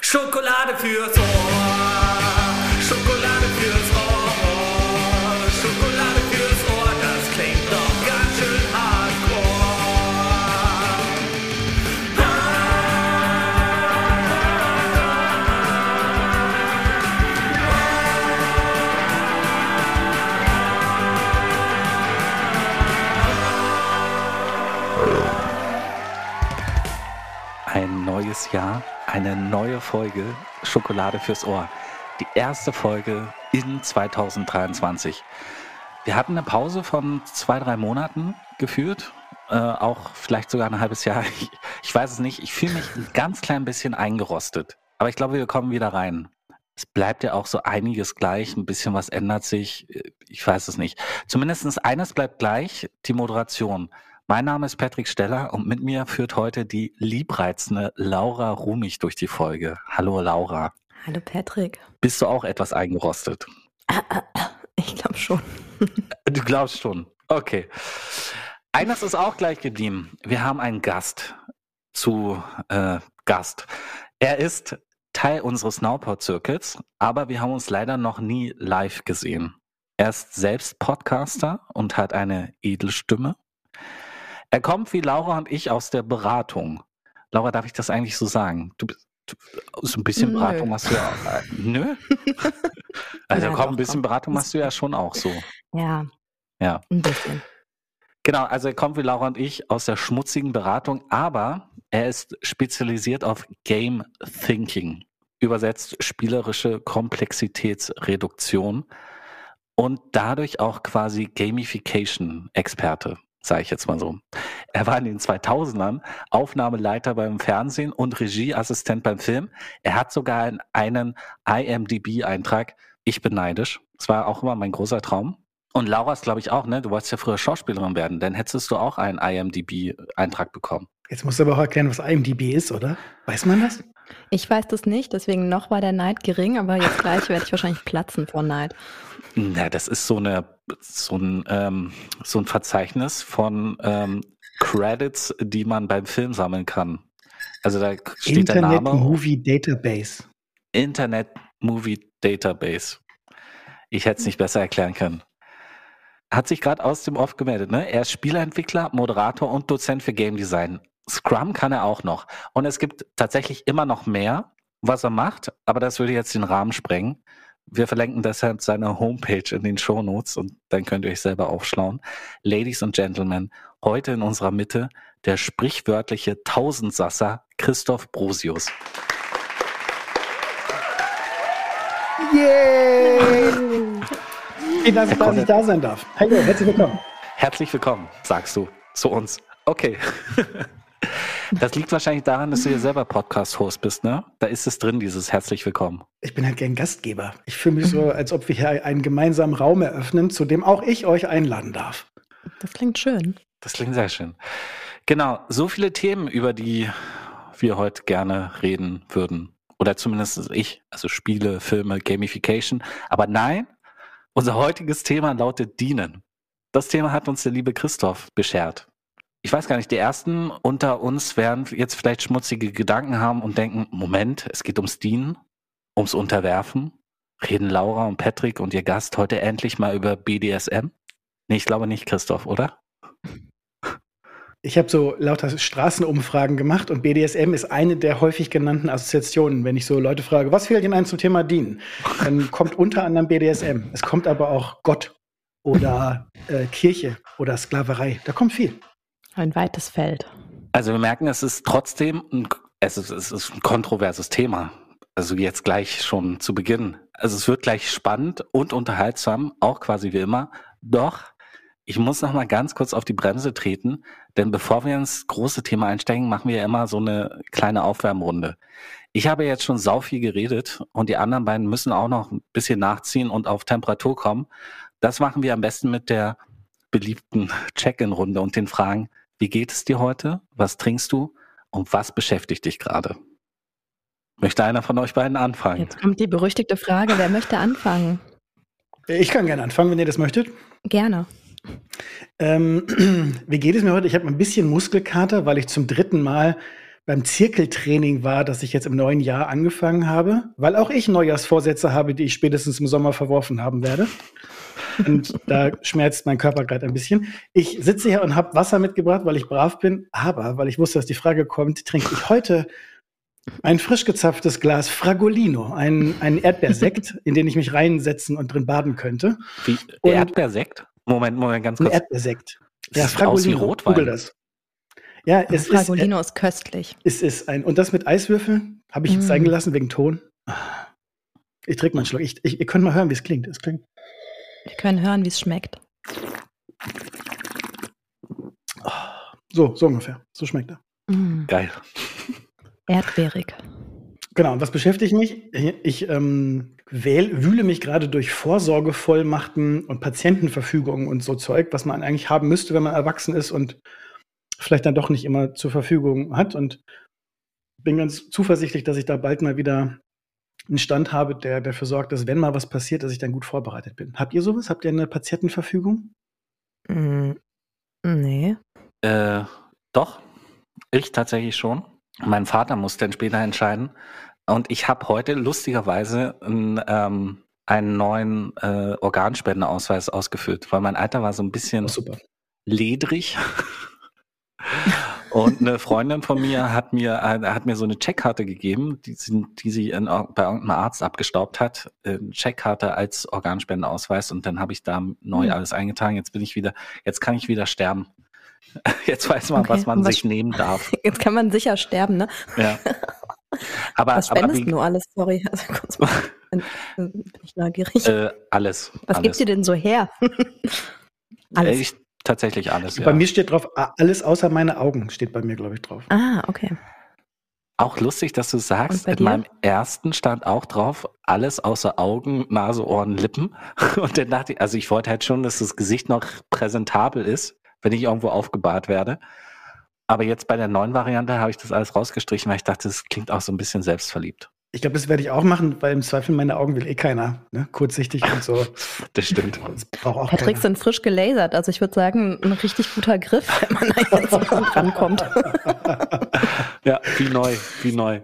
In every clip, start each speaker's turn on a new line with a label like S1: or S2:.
S1: Schokolade fürs Ohr. Schokolade fürs Ohr. Schokolade fürs Ohr. Das klingt doch ganz schön hardcore.
S2: Ein neues Jahr, eine neue Folge Schokolade fürs Ohr. Die erste Folge in 2023. Wir hatten eine Pause von zwei, drei Monaten geführt. Äh, auch vielleicht sogar ein halbes Jahr. Ich, ich weiß es nicht. Ich fühle mich ein ganz klein bisschen eingerostet. Aber ich glaube, wir kommen wieder rein. Es bleibt ja auch so einiges gleich. Ein bisschen was ändert sich. Ich weiß es nicht. Zumindest eines bleibt gleich. Die Moderation. Mein Name ist Patrick Steller und mit mir führt heute die liebreizende Laura Rumich durch die Folge. Hallo Laura.
S3: Hallo Patrick.
S2: Bist du auch etwas eingerostet?
S3: Ich glaube schon.
S2: Du glaubst schon. Okay. Eines ist auch gleich geblieben. Wir haben einen Gast zu äh, Gast. Er ist Teil unseres Nowpod-Circuits, aber wir haben uns leider noch nie live gesehen. Er ist selbst Podcaster und hat eine Edelstimme. Er kommt wie Laura und ich aus der Beratung. Laura, darf ich das eigentlich so sagen? Du bist du, so ein bisschen
S3: Nö.
S2: Beratung machst du ja auch. Äh, nö? Also
S3: Ja,
S2: komm,
S3: doch,
S2: ein bisschen
S3: komm.
S2: Beratung machst du ja schon auch so.
S3: Ja,
S2: Ja.
S3: ein bisschen.
S2: Genau, also er kommt wie Laura und ich aus der schmutzigen Beratung, aber er ist spezialisiert auf Game Thinking, übersetzt spielerische Komplexitätsreduktion und dadurch auch quasi Gamification-Experte, sage ich jetzt mal so. Er war in den 2000ern Aufnahmeleiter beim Fernsehen und Regieassistent beim Film. Er hat sogar einen IMDb-Eintrag. Ich bin neidisch. Das war auch immer mein großer Traum. Und Laura ist, glaube ich, auch, ne? Du wolltest ja früher Schauspielerin werden, dann hättest du auch einen IMDb-Eintrag bekommen.
S4: Jetzt musst du aber auch erklären, was IMDb ist, oder? Weiß man das?
S3: Ich weiß das nicht, deswegen noch war der Neid gering, aber jetzt gleich werde ich wahrscheinlich platzen vor Neid.
S2: Na, das ist so eine, so ein, ähm, so ein Verzeichnis von ähm, Credits, die man beim Film sammeln kann. Also da steht der
S4: Internet
S2: Name
S4: Movie Database.
S2: Internet Movie Database. Ich hätte es nicht besser erklären können. Hat sich gerade aus dem Off gemeldet, ne? Er ist Spieleentwickler, Moderator und Dozent für Game Design. Scrum kann er auch noch. Und es gibt tatsächlich immer noch mehr, was er macht, aber das würde jetzt den Rahmen sprengen. Wir verlinken deshalb seine Homepage in den Shownotes und dann könnt ihr euch selber aufschlauen. Ladies and Gentlemen, heute in unserer Mitte der sprichwörtliche Tausendsasser Christoph Brosius.
S4: Yay! Vielen Dank, dass ich da sein darf. Hallo, herzlich willkommen.
S2: Herzlich willkommen, sagst du zu uns. Okay. Das liegt wahrscheinlich daran, dass du ja selber Podcast-Host bist, ne? Da ist es drin, dieses herzlich willkommen.
S4: Ich bin halt gern Gastgeber. Ich fühle mich so, als ob wir hier einen gemeinsamen Raum eröffnen, zu dem auch ich euch einladen darf.
S3: Das klingt schön.
S2: Das klingt sehr schön. Genau, so viele Themen, über die wir heute gerne reden würden. Oder zumindest ich, also Spiele, Filme, Gamification. Aber nein, unser heutiges Thema lautet Dienen. Das Thema hat uns der liebe Christoph beschert. Ich weiß gar nicht, die ersten unter uns werden jetzt vielleicht schmutzige Gedanken haben und denken, Moment, es geht ums Dienen, ums Unterwerfen. Reden Laura und Patrick und ihr Gast heute endlich mal über BDSM? Nee, ich glaube nicht, Christoph, oder?
S4: Ich habe so lauter Straßenumfragen gemacht und BDSM ist eine der häufig genannten Assoziationen. Wenn ich so Leute frage, was fällt Ihnen ein zum Thema Dienen? Dann kommt unter anderem BDSM. Es kommt aber auch Gott oder äh, Kirche oder Sklaverei. Da kommt viel.
S3: Ein weites Feld.
S2: Also wir merken, es ist trotzdem ein, es ist, es ist ein kontroverses Thema. Also jetzt gleich schon zu Beginn. Also es wird gleich spannend und unterhaltsam, auch quasi wie immer. Doch ich muss noch mal ganz kurz auf die Bremse treten, denn bevor wir ins große Thema einsteigen, machen wir ja immer so eine kleine Aufwärmrunde. Ich habe jetzt schon sau viel geredet und die anderen beiden müssen auch noch ein bisschen nachziehen und auf Temperatur kommen. Das machen wir am besten mit der beliebten Check-in-Runde und den Fragen, wie geht es dir heute? Was trinkst du? Und was beschäftigt dich gerade? Möchte einer von euch beiden anfangen?
S3: Jetzt kommt die berüchtigte Frage, wer möchte anfangen?
S4: Ich kann gerne anfangen, wenn ihr das möchtet.
S3: Gerne.
S4: Ähm, wie geht es mir heute? Ich habe ein bisschen Muskelkater, weil ich zum dritten Mal beim Zirkeltraining war, das ich jetzt im neuen Jahr angefangen habe, weil auch ich Neujahrsvorsätze habe, die ich spätestens im Sommer verworfen haben werde. Und da schmerzt mein Körper gerade ein bisschen. Ich sitze hier und habe Wasser mitgebracht, weil ich brav bin, aber weil ich wusste, dass die Frage kommt, trinke ich heute ein frisch gezapftes Glas Fragolino, ein, ein Erdbeersekt, in den ich mich reinsetzen und drin baden könnte.
S2: Wie
S4: Und-
S2: Erdbeersekt? Moment, Moment, ganz kurz.
S4: Erdbeersekt. Ja,
S2: Das sieht aus wie
S4: Fragolino.
S2: Rotwein.
S4: Google das. Ja, es ist,
S3: Fragolino ist köstlich.
S4: es ist ein. Und das mit Eiswürfeln habe ich jetzt
S3: Mm.
S4: sein gelassen wegen Ton. Ich trinke mal einen Schluck. Ich, ich, ihr könnt mal hören, wie es klingt. Es klingt.
S3: Wir können hören, wie es schmeckt.
S4: So, so ungefähr. So schmeckt er.
S3: Mm,
S2: Geil.
S3: erdbeerig.
S4: Genau, und was beschäftigt mich? Ich ähm, wähl, wühle mich gerade durch Vorsorgevollmachten und Patientenverfügungen und so Zeug, was man eigentlich haben müsste, wenn man erwachsen ist und vielleicht dann doch nicht immer zur Verfügung hat. Und bin ganz zuversichtlich, dass ich da bald mal wieder einen Stand habe, der dafür sorgt, dass wenn mal was passiert, dass ich dann gut vorbereitet bin. Habt ihr sowas? Habt ihr eine Patientenverfügung?
S3: Mm, nee.
S2: Äh, doch, ich tatsächlich schon. Mein Vater muss dann später entscheiden. Und ich habe heute lustigerweise einen, ähm, einen neuen äh, Organspendeausweis ausgefüllt, weil mein Alter war so ein bisschen
S4: Oh, super.
S2: ledrig. Und eine Freundin von mir hat mir, äh, hat mir so eine Checkkarte gegeben, die, sie- die sie in, bei irgendeinem Arzt abgestaubt hat. Äh, Checkkarte als Organspendeausweis und dann habe ich da neu
S3: Hm.
S2: alles eingetragen. Jetzt bin ich wieder, jetzt kann ich wieder sterben. Jetzt weiß man,
S3: Okay,
S2: was man
S3: was-
S2: sich nehmen darf.
S3: Jetzt kann man sicher sterben, ne?
S2: Ja. Aber,
S3: Was
S2: aber
S3: spendest
S2: wie,
S3: du alles? Sorry, also kurz mal. Bin ich neugierig.
S2: äh, alles.
S3: Was
S2: alles.
S3: gibt's dir denn so her? alles.
S2: Äh, Ich, tatsächlich alles, ja.
S4: Bei mir steht drauf, alles außer meine Augen steht bei mir, glaube ich, drauf.
S3: ah, okay.
S2: Auch lustig, dass du sagst, in
S3: dir?
S2: meinem ersten stand auch drauf, alles außer Augen, Nase, Ohren, Lippen. Und dann dachte ich, also ich wollte halt schon, dass das Gesicht noch präsentabel ist, wenn ich irgendwo aufgebahrt werde. Aber jetzt bei der neuen Variante habe ich das alles rausgestrichen, weil ich dachte, das klingt auch so ein bisschen selbstverliebt.
S4: Ich glaube, das werde ich auch machen, weil im Zweifel meine Augen will eh keiner. Ne? Kurzsichtig und so.
S2: Das stimmt.
S4: Das braucht auch
S3: Patrick
S4: keiner.
S3: sind frisch gelasert. Also ich würde sagen, ein richtig guter Griff, wenn man da jetzt rankommt.
S2: Ja, wie neu, wie neu.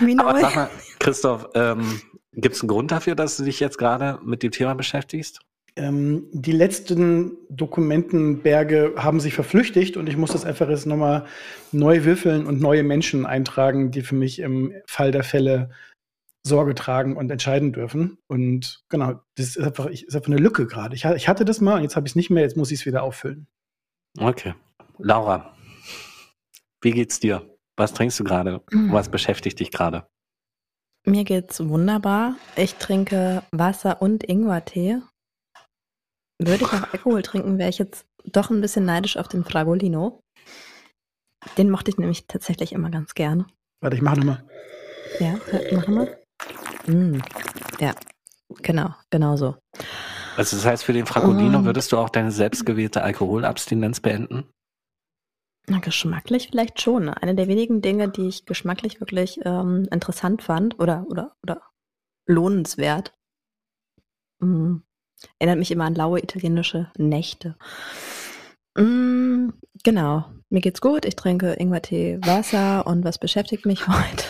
S3: Wie
S2: Aber
S3: neu.
S2: sag mal, Christoph, ähm, gibt es einen Grund dafür, dass du dich jetzt gerade mit dem Thema beschäftigst?
S4: Ähm, die letzten Dokumentenberge haben sich verflüchtigt und ich muss das einfach jetzt nochmal neu würfeln und neue Menschen eintragen, die für mich im Fall der Fälle Sorge tragen und entscheiden dürfen. Und genau, das ist einfach, ich, ist einfach eine Lücke gerade. Ich, ich hatte das mal und jetzt habe ich es nicht mehr, jetzt muss ich es wieder auffüllen.
S2: Okay. Laura, wie geht's dir? Was trinkst du gerade?
S3: Mhm.
S2: Was beschäftigt dich gerade?
S3: Mir geht's wunderbar. Ich trinke Wasser und Ingwertee. Würde ich auch Alkohol trinken, wäre ich jetzt doch ein bisschen neidisch auf den Fragolino. Den mochte ich nämlich tatsächlich immer ganz gerne.
S4: Warte, ich mache nochmal.
S3: Ja, machen wir. Mm. Ja, genau, genau so.
S2: Also das heißt, für den Fragolino
S3: Mm.
S2: würdest du auch deine selbstgewählte Alkoholabstinenz beenden?
S3: Na, geschmacklich vielleicht schon. Eine der wenigen Dinge, die ich geschmacklich wirklich ähm, interessant fand oder, oder, oder lohnenswert. Mm. Erinnert mich immer an laue italienische Nächte. Mm, genau. Mir geht's gut. Ich trinke Ingwertee, Wasser und was beschäftigt mich heute?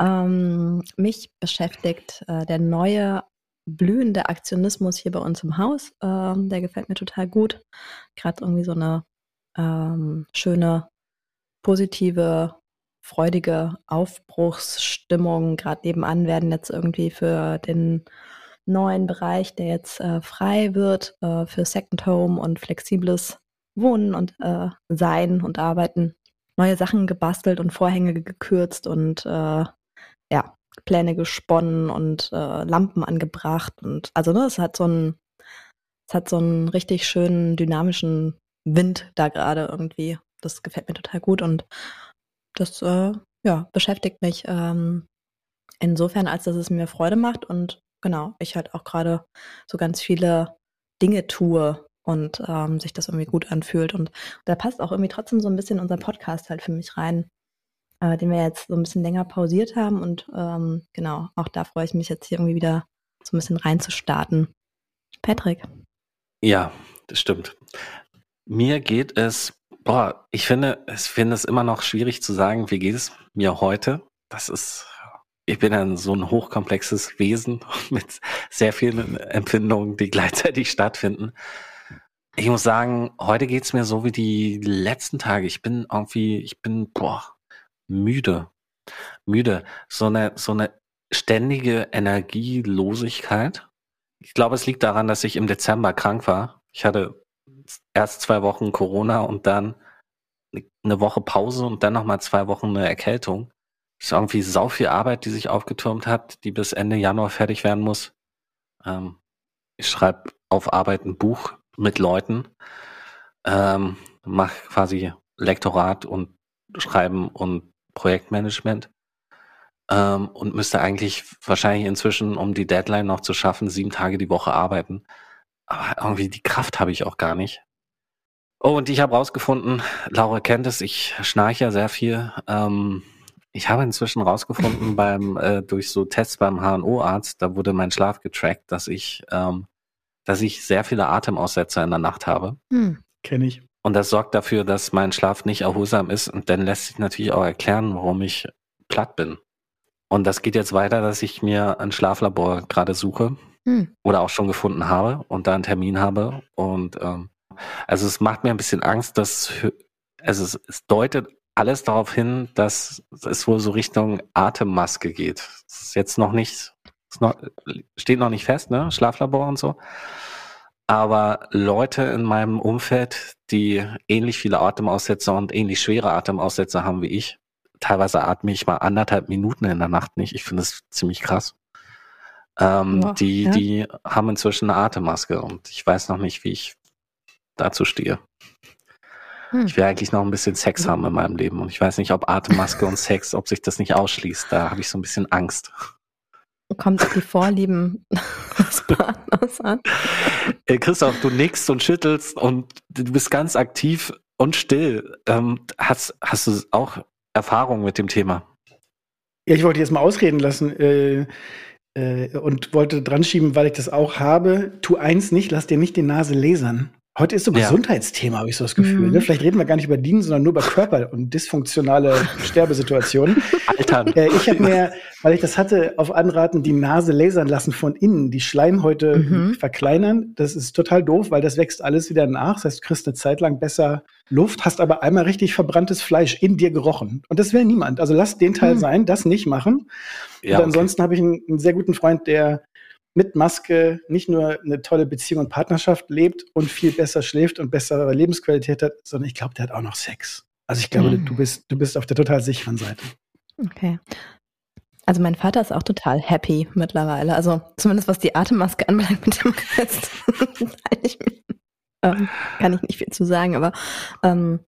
S3: Ähm, mich beschäftigt äh, der neue blühende Aktionismus hier bei uns im Haus. Ähm, der gefällt mir total gut. Gerade irgendwie so eine ähm, schöne, positive, freudige Aufbruchsstimmung. Gerade nebenan werden jetzt irgendwie für den neuen Bereich, der jetzt äh, frei wird, äh, für Second Home und flexibles Wohnen und äh, Sein und Arbeiten, neue Sachen gebastelt und Vorhänge gekürzt und äh, ja, Pläne gesponnen und äh, Lampen angebracht und also ne, es hat so einen, es hat so einen richtig schönen dynamischen Wind da gerade irgendwie. Das gefällt mir total gut und das äh, ja, beschäftigt mich ähm, insofern, als dass es mir Freude macht und genau, ich halt auch gerade so ganz viele Dinge tue und ähm, sich das irgendwie gut anfühlt. Und da passt auch irgendwie trotzdem so ein bisschen unser Podcast halt für mich rein, äh, den wir jetzt so ein bisschen länger pausiert haben. Und ähm, genau, auch da freue ich mich jetzt hier irgendwie wieder so ein bisschen reinzustarten. Patrick.
S2: Ja, das stimmt. Mir geht es Boah, ich finde, ich finde es immer noch schwierig zu sagen, wie geht es mir heute. Das ist, ich bin ein so ein hochkomplexes Wesen mit sehr vielen Empfindungen, die gleichzeitig stattfinden. Ich muss sagen, heute geht's mir so wie die letzten Tage. Ich bin irgendwie, ich bin, boah, müde. Müde. So eine, so eine ständige Energielosigkeit. Ich glaube, es liegt daran, dass ich im Dezember krank war. Ich hatte erst zwei Wochen Corona und dann eine Woche Pause und dann nochmal zwei Wochen eine Erkältung. Das ist irgendwie sau viel Arbeit, die sich aufgetürmt hat, die bis Ende Januar fertig werden muss. Ähm, ich schreibe auf Arbeit ein Buch mit Leuten, ähm, mache quasi Lektorat und Schreiben und Projektmanagement ähm, und müsste eigentlich wahrscheinlich inzwischen, um die Deadline noch zu schaffen, sieben Tage die Woche arbeiten. Aber irgendwie die Kraft habe ich auch gar nicht. Oh, und ich habe rausgefunden, Laura kennt es, ich schnarche ja sehr viel. Ähm, ich habe inzwischen rausgefunden beim äh, durch so Tests beim HNO-Arzt, da wurde mein Schlaf getrackt, dass ich, ähm, dass ich sehr viele Atemaussetzer in der Nacht habe.
S4: Hm. Kenne ich.
S2: Und das sorgt dafür, dass mein Schlaf nicht erholsam ist. Und dann lässt sich natürlich auch erklären, warum ich platt bin. Und das geht jetzt weiter, dass ich mir ein Schlaflabor gerade suche hm. oder auch schon gefunden habe und da einen Termin habe. Und ähm, also es macht mir ein bisschen Angst, dass also es, es deutet alles darauf hin, dass es wohl so Richtung Atemmaske geht. Das ist jetzt noch nicht, noch, steht noch nicht fest, ne? Schlaflabor und so. Aber Leute in meinem Umfeld, die ähnlich viele Atemaussetzer und ähnlich schwere Atemaussetzer haben wie ich, teilweise atme ich mal anderthalb Minuten in der Nacht nicht. Ich finde das ziemlich krass. Ähm, wow, die, ja. die haben inzwischen eine Atemmaske und ich weiß noch nicht, wie ich dazu stehe. Hm. Ich will eigentlich noch ein bisschen Sex haben in meinem Leben und ich weiß nicht, ob Atemmaske und Sex, ob sich das nicht ausschließt. Da habe ich so ein bisschen Angst.
S3: Kommt auf die Vorlieben des Partners an.
S2: Äh, Christoph, du nickst und schüttelst und du bist ganz aktiv und still. Ähm, hast, hast du auch Erfahrung mit dem Thema?
S4: Ja, ich wollte jetzt mal ausreden lassen äh, äh, und wollte dran schieben, weil ich das auch habe. Tu eins nicht, lass dir nicht die Nase lasern. Heute ist so ja. Gesundheitsthema, habe ich so das Gefühl. Mhm. Ne? Vielleicht reden wir gar nicht über Dienen, sondern nur über Körper und dysfunktionale Sterbesituationen. Altern. Äh, ich habe mir, weil ich das hatte, auf Anraten die Nase lasern lassen von innen, die Schleimhäute mhm. verkleinern. Das ist total doof, weil das wächst alles wieder nach. Das heißt, du kriegst eine Zeit lang besser Luft, hast aber einmal richtig verbranntes Fleisch in dir gerochen. Und das will niemand. Also lass den Teil mhm. sein, das nicht machen. Ja, und ansonsten okay. habe ich einen, einen sehr guten Freund, der mit Maske nicht nur eine tolle Beziehung und Partnerschaft lebt und viel besser schläft und bessere Lebensqualität hat, sondern ich glaube, der hat auch noch Sex. Also ich glaube, mhm. du bist, du bist auf der total sicheren Seite.
S3: Okay. Also mein Vater ist auch total happy mittlerweile. Also zumindest was die Atemmaske anbelangt mit dem Rest. ähm, kann ich nicht viel zu sagen, aber ähm,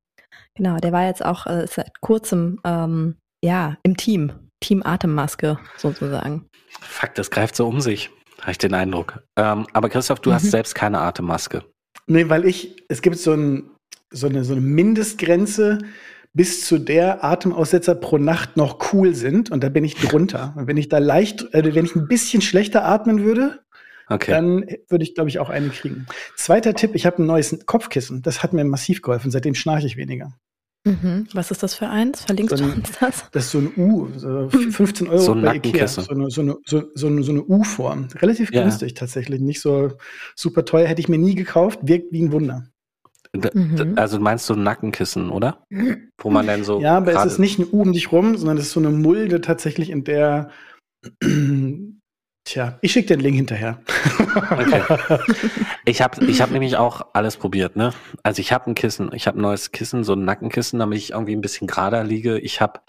S3: genau, der war jetzt auch äh, seit kurzem ähm, ja im Team, Team Atemmaske sozusagen.
S2: Fakt, das greift so um sich habe ich den Eindruck. Ähm, aber Christoph, du mhm. hast selbst keine Atemmaske.
S4: Nee, weil ich, es gibt so, ein, so, eine, so eine Mindestgrenze, bis zu der Atemaussetzer pro Nacht noch cool sind. Und da bin ich drunter. Und wenn ich da leicht, äh, wenn ich ein bisschen schlechter atmen würde, okay. dann würde ich, glaube ich, auch eine kriegen. Zweiter Tipp, ich habe ein neues Kopfkissen. Das hat mir massiv geholfen. Seitdem schnarche ich weniger.
S3: Mhm. Was ist das für eins? Verlinkst so ein, du uns das?
S4: Das ist so ein U, so 15 Euro
S2: so bei Ikea. So
S4: eine, so eine, so, so eine, so eine U-Form. Relativ ja. günstig tatsächlich, nicht so super teuer. Hätte ich mir nie gekauft, wirkt wie ein Wunder.
S2: Mhm. Also meinst du ein Nackenkissen, oder? Wo man dann so.
S4: Ja, aber es ist nicht ein U um dich rum, sondern es ist so eine Mulde tatsächlich, in der Tja, ich schicke den Link hinterher.
S2: Okay. Ich habe ich hab nämlich auch alles probiert, ne? Also ich habe ein Kissen, ich habe ein neues Kissen, so ein Nackenkissen, damit ich irgendwie ein bisschen gerader liege. Ich habe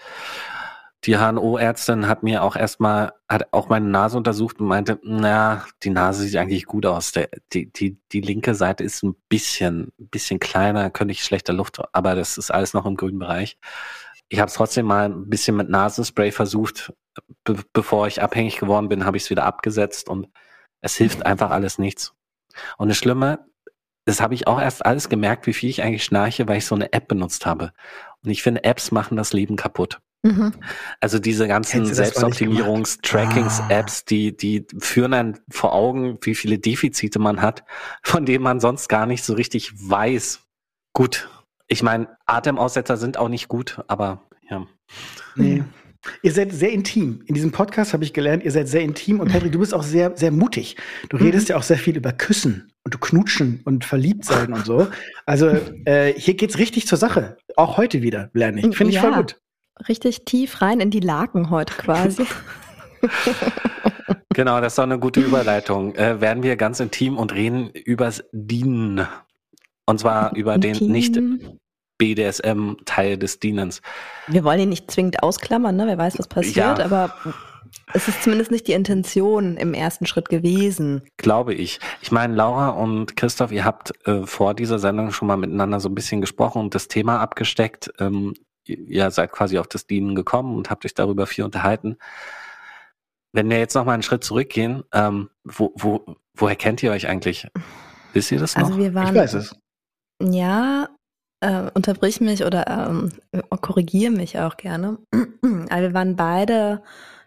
S2: die HNO-Ärztin hat mir auch erstmal, hat auch meine Nase untersucht und meinte, na, die Nase sieht eigentlich gut aus. Der, die, die, die linke Seite ist ein bisschen, ein bisschen kleiner, könnte ich schlechter Luft, aber das ist alles noch im grünen Bereich. Ich habe es trotzdem mal ein bisschen mit Nasenspray versucht, be bevor ich abhängig geworden bin, habe ich es wieder abgesetzt und es hilft einfach alles nichts. Und das Schlimme, das habe ich auch erst alles gemerkt, wie viel ich eigentlich schnarche, weil ich so eine App benutzt habe. Und ich finde, Apps machen das Leben kaputt. Mhm. Also diese ganzen Selbstoptimierungs-Trackings-Apps, ah. die, die führen einen vor Augen, wie viele Defizite man hat, von denen man sonst gar nicht so richtig weiß. Gut, Ich meine, Atemaussetzer sind auch nicht gut, aber ja.
S4: Nee. Ihr seid sehr intim. In diesem Podcast habe ich gelernt, ihr seid sehr intim und Patrick, du bist auch sehr, sehr mutig. Du
S3: Mhm.
S4: redest ja auch sehr viel über Küssen und Knutschen und Verliebtsein und so. Also äh, hier geht's richtig zur Sache. Auch heute wieder, lerne ich. Finde ich
S3: Ja.
S4: voll gut.
S3: Richtig tief rein in die Laken heute quasi.
S2: Genau, das ist doch eine gute Überleitung. Äh, werden wir ganz intim und reden übers Dienen. Und zwar über den
S3: Intim.
S2: Nicht BDSM-Teil des Dienens.
S3: Wir wollen ihn nicht zwingend ausklammern, ne? Wer weiß, was passiert,
S2: Ja.
S3: aber es ist zumindest nicht die Intention im ersten Schritt gewesen.
S2: Glaube ich. Ich meine, Laura und Christoph, ihr habt äh, vor dieser Sendung schon mal miteinander so ein bisschen gesprochen und das Thema abgesteckt. Ähm, ihr- seid quasi auf das Dienen gekommen und habt euch darüber viel unterhalten. Wenn wir jetzt noch mal einen Schritt zurückgehen, ähm, wo, wo, woher kennt ihr euch eigentlich? Wisst ihr das noch?
S3: Also wir
S4: Ich
S3: waren,
S4: weiß es.
S3: ja, äh, unterbrich mich oder ähm, korrigiere mich auch gerne. Also wir waren beide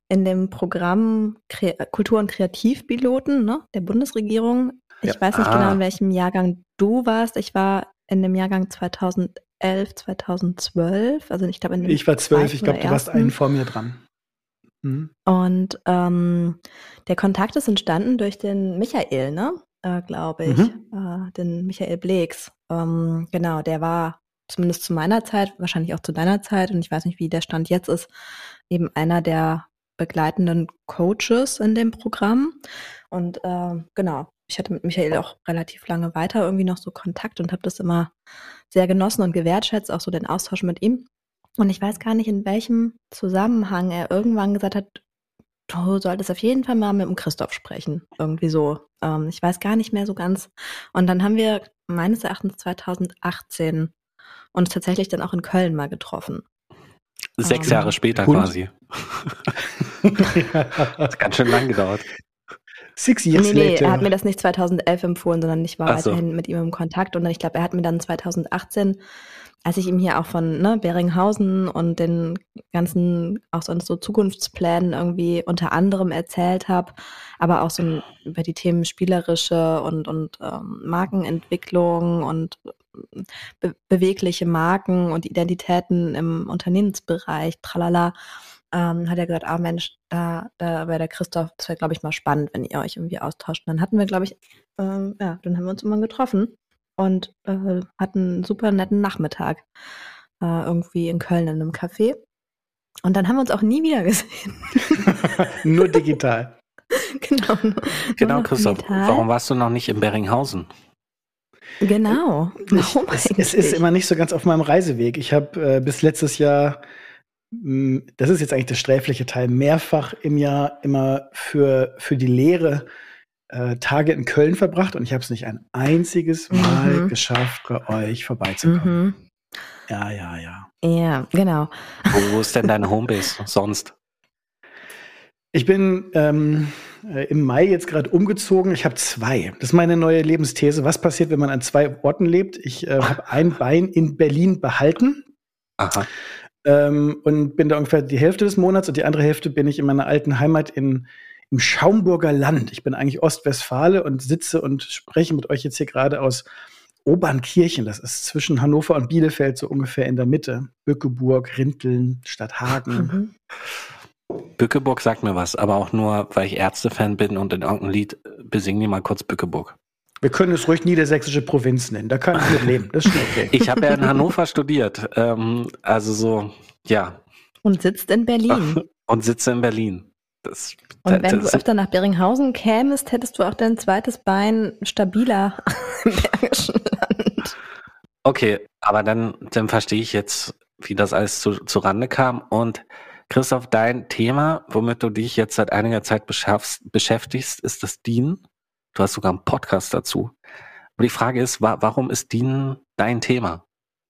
S3: in dem Programm Kre Kultur- und Kreativpiloten ne, der Bundesregierung. Ich
S4: Ja.
S3: weiß nicht
S2: Ah.
S3: genau, in welchem Jahrgang du warst. Ich war in dem Jahrgang 2011, 2012. Also ich glaube
S4: Ich war zwölf, ich glaube, du warst einen vor mir dran. Mhm.
S3: Und ähm, der Kontakt ist entstanden durch den Michael, ne? Äh, Glaube ich. Äh, den Michael Bleeks. Ähm, genau, der war zumindest zu meiner Zeit, wahrscheinlich auch zu deiner Zeit, und ich weiß nicht, wie der Stand jetzt ist, eben einer der begleitenden Coaches in dem Programm. Und äh, genau, ich hatte mit Michael auch relativ lange weiter irgendwie noch so Kontakt und habe das immer sehr genossen und gewertschätzt, auch so den Austausch mit ihm. Und ich weiß gar nicht, in welchem Zusammenhang er irgendwann gesagt hat, du solltest auf jeden Fall mal mit dem Christoph sprechen. Irgendwie so. Ähm, ich weiß gar nicht mehr so ganz. Und dann haben wir meines Erachtens 2018 uns tatsächlich dann auch in Köln mal getroffen.
S2: Sechs
S3: ähm,
S2: Jahre später
S4: und?
S2: quasi. Hat ganz schön lang gedauert.
S4: Six years
S3: nee, nee,
S4: later.
S3: er hat mir das nicht 2011 empfohlen, sondern ich war
S2: Ach so.
S3: weiterhin mit ihm im Kontakt. Und dann, ich glaube, er hat mir dann 2018, als ich ihm hier auch von ne, Beringhausen und den ganzen, auch sonst so Zukunftsplänen irgendwie unter anderem erzählt habe, aber auch so ein, über die Themen spielerische und, und ähm, Markenentwicklung und äh, be bewegliche Marken und Identitäten im Unternehmensbereich, tralala, ähm, hat er gesagt, ah Mensch, da, da wäre der Christoph, das wäre, glaube ich, mal spannend, wenn ihr euch irgendwie austauscht. Und dann hatten wir, glaube ich, ähm, ja, dann haben wir uns immer getroffen und äh, hatten einen super netten Nachmittag äh, irgendwie in Köln in einem Café. Und dann haben wir uns auch nie wieder gesehen.
S4: Nur digital.
S3: genau. nur-
S2: Genau,
S3: nur
S2: Christoph.
S3: digital.
S2: Warum warst du noch nicht in Beringhausen?
S3: Genau.
S4: Ich,
S3: Warum
S4: es, es ist immer nicht so ganz auf meinem Reiseweg. Ich habe äh, bis letztes Jahr, mh, das ist jetzt eigentlich der sträfliche Teil, mehrfach im Jahr immer für, für die Lehre äh, Tage in Köln verbracht und ich habe es nicht ein einziges Mal
S3: Mhm.
S4: geschafft, bei euch vorbeizukommen.
S3: Mhm.
S4: Ja, ja, ja.
S3: Ja, genau.
S2: Wo, wo ist denn deine Homebase sonst?
S4: Ich bin ähm, äh, im Mai jetzt gerade umgezogen. Ich habe zwei. Das ist meine neue Lebensthese. Was passiert, wenn man an zwei Orten lebt? Ich äh, habe ein Bein in Berlin behalten
S2: Aha.
S4: ähm, und bin da ungefähr die Hälfte des Monats und die andere Hälfte bin ich in meiner alten Heimat in, im Schaumburger Land. Ich bin eigentlich Ostwestfale und sitze und spreche mit euch jetzt hier gerade aus Obernkirchen. Das ist zwischen Hannover und Bielefeld so ungefähr in der Mitte. Bückeburg, Rinteln, Stadthagen.
S3: Mhm.
S2: Bückeburg sagt mir was, aber auch nur, weil ich Ärzte-Fan bin und in irgendeinem Lied äh, besingen die mal kurz Bückeburg.
S4: Wir können es ruhig niedersächsische Provinz nennen. Da kann ich mit leben. Das ist schon okay.
S2: Ich habe ja in Hannover studiert, ähm, also so, ja,
S3: Und sitzt in Berlin.
S2: und sitze in Berlin. Das,
S3: Und wenn du öfter nach Beringhausen kämest, hättest du auch dein zweites Bein stabiler im Bergischen Land.
S2: okay, aber dann, dann verstehe ich jetzt, wie das alles zu, zu Rande kam. Und Christoph, dein Thema, womit du dich jetzt seit einiger Zeit beschäftigst, ist das Dienen. Du hast sogar einen Podcast dazu. Aber die Frage ist, wa warum ist Dienen dein Thema?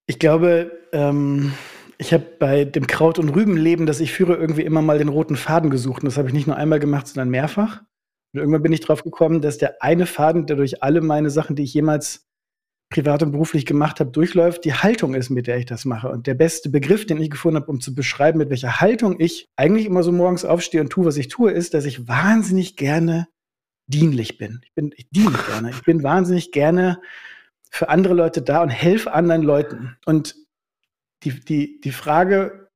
S4: Ich glaube, ähm, ich habe bei dem Kraut- und Rübenleben, das ich führe, irgendwie immer mal den roten Faden gesucht. Und das habe ich nicht nur einmal gemacht, sondern mehrfach. Und irgendwann bin ich drauf gekommen, dass der eine Faden, der durch alle meine Sachen, die ich jemals privat und beruflich gemacht habe, durchläuft, die Haltung ist, mit der ich das mache. Und der beste Begriff, den ich gefunden habe, um zu beschreiben, mit welcher Haltung ich eigentlich immer so morgens aufstehe und tue, was ich tue, ist, dass ich wahnsinnig gerne dienlich bin. Ich bin, ich diene gerne. Ich bin wahnsinnig gerne für andere Leute da und helfe anderen Leuten. Und die, die, die Frage,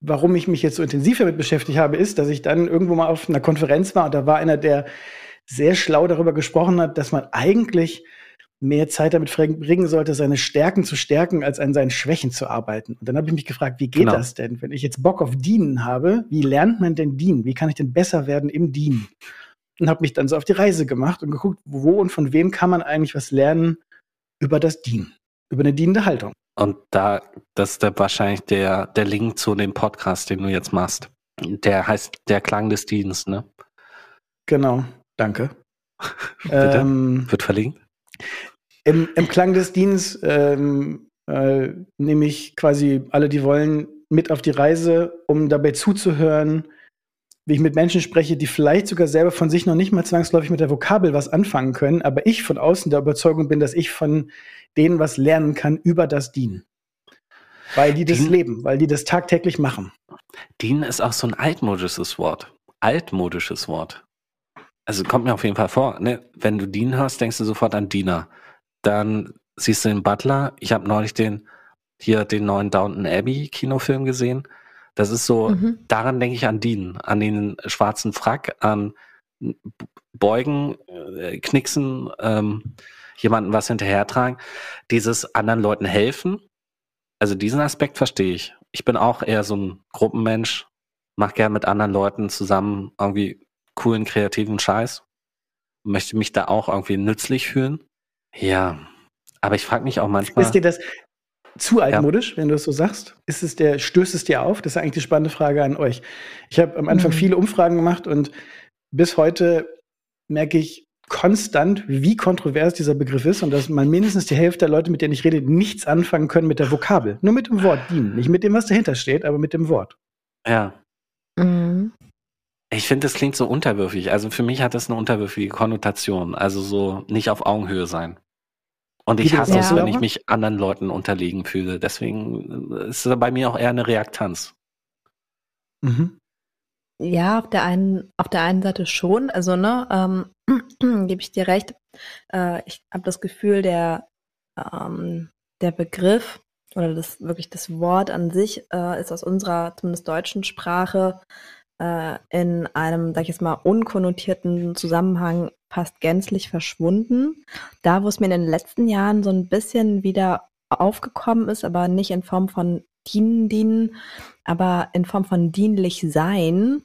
S4: warum ich mich jetzt so intensiv damit beschäftigt habe, ist, dass ich dann irgendwo mal auf einer Konferenz war und da war einer, der sehr schlau darüber gesprochen hat, dass man eigentlich mehr Zeit damit bringen sollte, seine Stärken zu stärken, als an seinen Schwächen zu arbeiten. Und dann habe ich mich gefragt, wie geht
S2: Genau.
S4: das denn? Wenn ich jetzt Bock auf Dienen habe, wie lernt man denn Dienen? Wie kann ich denn besser werden im Dienen? Und habe mich dann so auf die Reise gemacht und geguckt, wo und von wem kann man eigentlich was lernen über das Dienen, über eine dienende Haltung.
S2: Und da, das ist der, wahrscheinlich der, der Link zu dem Podcast, den du jetzt machst. Der heißt Der Klang des Dienstes, ne?
S4: Genau, danke.
S2: Bitte?
S4: ähm,
S2: Wird verlinkt.
S4: Im, Im Klang des Dienstes ähm, äh, nehme ich quasi alle, die wollen, mit auf die Reise, um dabei zuzuhören, wie ich mit Menschen spreche, die vielleicht sogar selber von sich noch nicht mal zwangsläufig mit der Vokabel was anfangen können, aber ich von außen der Überzeugung bin, dass ich von denen was lernen kann über das Dienen. Weil die das
S2: Dienen-
S4: leben, weil die das tagtäglich machen.
S2: Dienen ist auch so ein altmodisches Wort. Altmodisches Wort. Also kommt mir auf jeden Fall vor, ne? Wenn du Dienen hörst, denkst du sofort an Diener. Dann siehst du den Butler. Ich habe neulich den hier den neuen Downton Abbey Kinofilm gesehen. Das ist so,
S3: Mhm.
S2: daran denke ich an Dienen, an den schwarzen Frack, an Beugen, äh, Knicksen, ähm, jemanden was hinterhertragen, dieses anderen Leuten helfen. Also diesen Aspekt verstehe ich. Ich bin auch eher so ein Gruppenmensch, mach gern mit anderen Leuten zusammen irgendwie coolen, kreativen Scheiß. Möchte mich da auch irgendwie nützlich fühlen. Ja, aber ich frage mich auch manchmal.
S4: Ist dir das zu altmodisch, wenn du es so sagst? Ist es der, stößt es dir auf? Das ist eigentlich die spannende Frage an euch. Ich habe am Anfang
S3: Mhm.
S4: viele Umfragen gemacht und bis heute merke ich konstant, wie kontrovers dieser Begriff ist und dass man mindestens die Hälfte der Leute, mit denen ich rede, nichts anfangen können mit der Vokabel. Nur mit dem Wort dienen. Nicht mit dem, was dahinter steht, aber mit dem Wort.
S2: ja,
S3: Mhm.
S2: Ich finde, das klingt so unterwürfig. Also für mich hat das eine unterwürfige Konnotation. Also so nicht auf Augenhöhe sein. Und ich hasse es, wenn ich mich anderen Leuten unterlegen fühle. Deswegen äh, ist es bei mir auch eher eine Reaktanz.
S4: Mhm.
S3: Ja, auf der einen, auf der einen Seite schon. Also, ne, ähm, gebe ich dir recht. Äh, ich habe das Gefühl, der, ähm, der Begriff oder das wirklich das Wort an sich äh, ist aus unserer, zumindest deutschen Sprache, äh, in einem, sag ich jetzt mal, unkonnotierten Zusammenhang fast gänzlich verschwunden. Da, wo es mir in den letzten Jahren so ein bisschen wieder aufgekommen ist, aber nicht in Form von dienen, dienen, aber in Form von dienlich sein,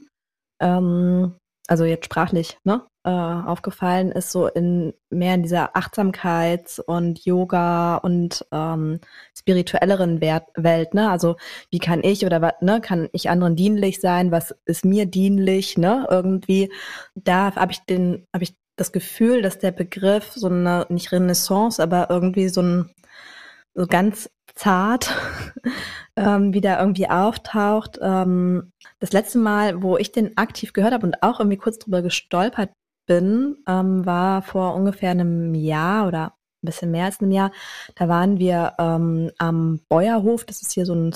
S3: ähm, also jetzt sprachlich, ne, äh, aufgefallen ist so in mehr in dieser Achtsamkeits- und Yoga und ähm, spirituelleren Wert Welt, ne? Also wie kann ich oder was, ne, kann ich anderen dienlich sein? Was ist mir dienlich, ne? Irgendwie da habe ich den, habe ich das Gefühl, dass der Begriff so eine nicht Renaissance, aber irgendwie so ein so ganz zart ähm, wieder irgendwie auftaucht. Ähm, das letzte Mal, wo ich den aktiv gehört habe und auch irgendwie kurz drüber gestolpert bin, ähm, war vor ungefähr einem Jahr oder ein bisschen mehr als einem Jahr. Da waren wir ähm, am Beuerhof. Das ist hier so ein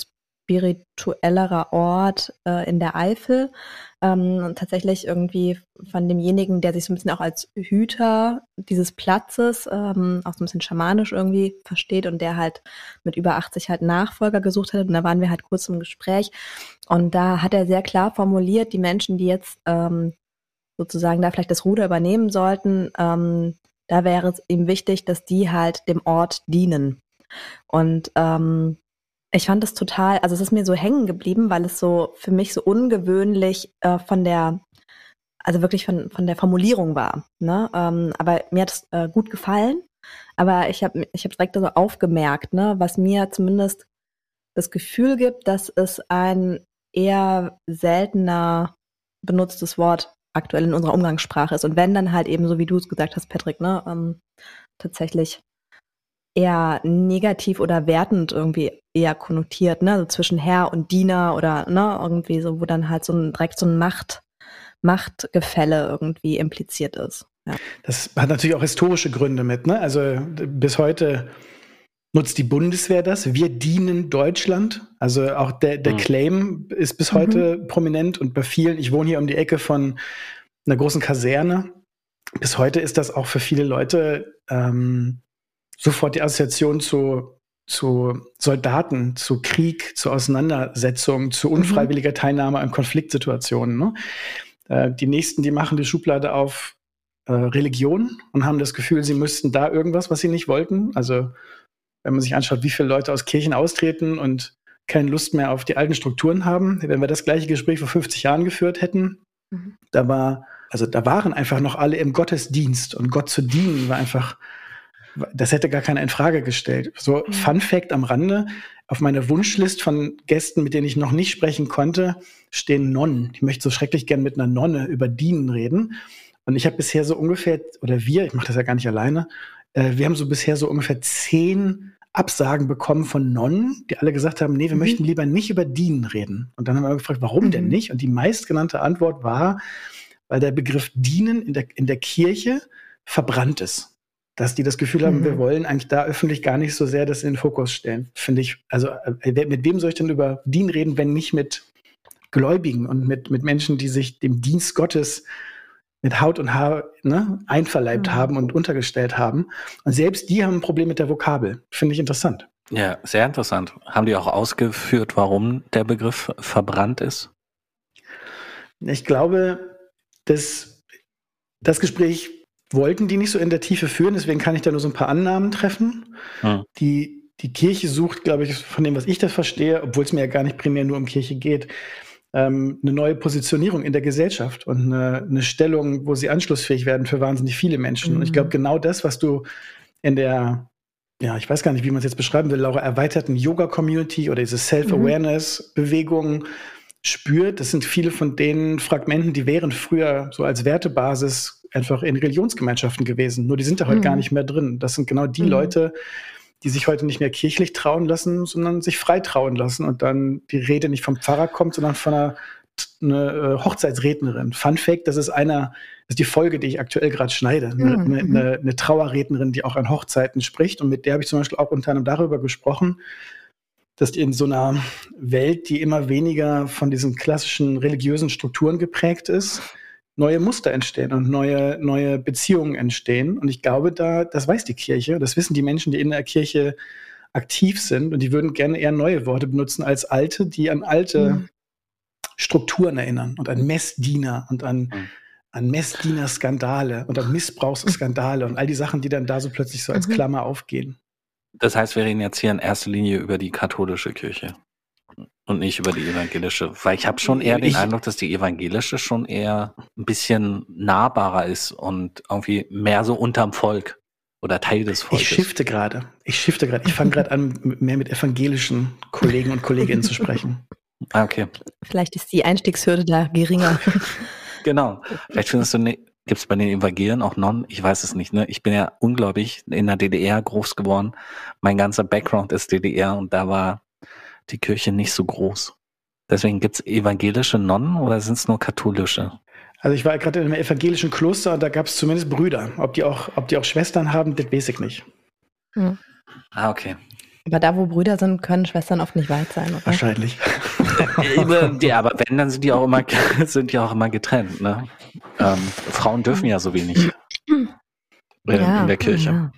S3: spirituellerer Ort äh, in der Eifel. Ähm, tatsächlich irgendwie von demjenigen, der sich so ein bisschen auch als Hüter dieses Platzes, ähm, auch so ein bisschen schamanisch irgendwie versteht und der halt mit über 80 halt Nachfolger gesucht hat. Und da waren wir halt kurz im Gespräch. Und da hat er sehr klar formuliert, die Menschen, die jetzt ähm, sozusagen da vielleicht das Ruder übernehmen sollten, ähm, da wäre es ihm wichtig, dass die halt dem Ort dienen. Und ähm, ich fand es total, also es ist mir so hängen geblieben, weil es so für mich so ungewöhnlich äh, von der, also wirklich von, von der Formulierung war. Ne? Ähm, aber mir hat es äh, gut gefallen. Aber ich habe ich hab direkt so aufgemerkt, ne, was mir zumindest das Gefühl gibt, dass es ein eher seltener benutztes Wort aktuell in unserer Umgangssprache ist. Und wenn dann halt eben, so wie du es gesagt hast, Patrick, ne, ähm, tatsächlich eher negativ oder wertend irgendwie eher konnotiert, ne, so zwischen Herr und Diener oder ne, irgendwie so, wo dann halt so ein direkt so ein Macht, Machtgefälle irgendwie impliziert ist. Ja.
S4: Das hat natürlich auch historische Gründe mit. Ne? Also bis heute nutzt die Bundeswehr das. Wir dienen Deutschland. Also auch der, der
S2: Mhm.
S4: Claim ist bis
S3: Mhm.
S4: heute prominent und bei vielen, ich wohne hier um die Ecke von einer großen Kaserne. Bis heute ist das auch für viele Leute ähm, sofort die Assoziation zu, zu Soldaten, zu Krieg, zu Auseinandersetzungen, zu unfreiwilliger Teilnahme an Konfliktsituationen. Ne? Äh, die nächsten, die machen die Schublade auf äh, Religion und haben das Gefühl, sie müssten da irgendwas, was sie nicht wollten. Also wenn man sich anschaut, wie viele Leute aus Kirchen austreten und keine Lust mehr auf die alten Strukturen haben, wenn wir das gleiche Gespräch vor 50 Jahren geführt hätten, mhm. da war, also da waren einfach noch alle im Gottesdienst und Gott zu dienen war einfach, das hätte gar keiner in Frage gestellt. So mhm. Fun Fact am Rande, auf meiner Wunschlist von Gästen, mit denen ich noch nicht sprechen konnte, stehen Nonnen. Ich möchte so schrecklich gern mit einer Nonne über Dienen reden. Und ich habe bisher so ungefähr, oder wir, ich mache das ja gar nicht alleine, äh, wir haben so bisher so ungefähr zehn Absagen bekommen von Nonnen, die alle gesagt haben, nee, wir mhm. möchten lieber nicht über Dienen reden. Und dann haben wir gefragt, warum mhm. denn nicht? Und die meistgenannte Antwort war, weil der Begriff Dienen in der, in der Kirche verbrannt ist. Dass die das Gefühl haben, mhm. wir wollen eigentlich da öffentlich gar nicht so sehr das in den Fokus stellen. Finde ich, also äh, mit wem soll ich denn über Dienen reden, wenn nicht mit Gläubigen und mit, mit Menschen, die sich dem Dienst Gottes mit Haut und Haar ne, einverleibt mhm. haben und untergestellt haben. Und selbst die haben ein Problem mit der Vokabel. Finde ich interessant.
S2: Ja, sehr interessant. Haben die auch ausgeführt, warum der Begriff verbrannt ist?
S4: Ich glaube, dass das Gespräch wollten die nicht so in der Tiefe führen, deswegen kann ich da nur so ein paar Annahmen treffen. Hm. Die, die Kirche sucht, glaube ich, von dem, was ich da verstehe, obwohl es mir ja gar nicht primär nur um Kirche geht, ähm, eine neue Positionierung in der Gesellschaft und eine, eine, Stellung, wo sie anschlussfähig werden für wahnsinnig viele Menschen. Mhm. Und ich glaube, mhm. genau das, was du in der, ja, ich weiß gar nicht, wie man es jetzt beschreiben will, Laura, erweiterten Yoga-Community oder diese Self-Awareness-Bewegung spürt, das sind viele von den Fragmenten, die wären früher so als Wertebasis einfach in Religionsgemeinschaften gewesen. Nur die sind da heute mhm. gar nicht mehr drin. Das sind genau die mhm. Leute, die sich heute nicht mehr kirchlich trauen lassen, sondern sich frei trauen lassen und dann die Rede nicht vom Pfarrer kommt, sondern von einer eine äh, Hochzeitsrednerin. Fun Fact, das ist einer, das ist die Folge, die ich aktuell gerade schneide. Eine, mhm. eine, eine, eine, Trauerrednerin, die auch an Hochzeiten spricht. Und mit der habe ich zum Beispiel auch unter anderem darüber gesprochen, dass in so einer Welt, die immer weniger von diesen klassischen religiösen Strukturen geprägt ist, neue Muster entstehen und neue, neue Beziehungen entstehen. Und ich glaube, da, das weiß die Kirche, das wissen die Menschen, die in der Kirche aktiv sind und die würden gerne eher neue Worte benutzen als alte, die an alte mhm. Strukturen erinnern und an Messdiener und an, mhm. an Messdiener-Skandale und an Missbrauchsskandale und all die Sachen, die dann da so plötzlich so als mhm. Klammer aufgehen.
S2: Das heißt, wir reden jetzt hier in erster Linie über die katholische Kirche und nicht über die evangelische. Weil ich habe schon eher den ich, Eindruck, dass die evangelische schon eher ein bisschen nahbarer ist und irgendwie mehr so unterm Volk oder Teil des Volkes.
S4: Ich shifte gerade. Ich shifte gerade. Ich fange gerade an, mehr mit evangelischen Kollegen und Kolleginnen zu sprechen.
S2: Ah, okay.
S3: Vielleicht ist die Einstiegshürde da geringer.
S2: genau. Vielleicht findest du, ne, gibt es bei den Evangelien auch Non? Ich weiß es nicht. Ne? Ich bin ja unglaublich in der DDR groß geworden. Mein ganzer Background ist DDR und da war die Kirche nicht so groß. Deswegen gibt es evangelische Nonnen oder sind es nur katholische?
S4: Also ich war gerade in einem evangelischen Kloster und da gab es zumindest Brüder. Ob die auch, ob die auch Schwestern haben, das weiß ich nicht.
S2: Hm. Ah, okay.
S3: Aber da, wo Brüder sind, können Schwestern oft nicht weit sein, oder?
S4: Wahrscheinlich.
S2: ja, aber wenn, dann sind die auch immer, sind die auch immer getrennt. Ne? Ähm, Frauen dürfen ja so wenig in, ja, in der Kirche. Ja.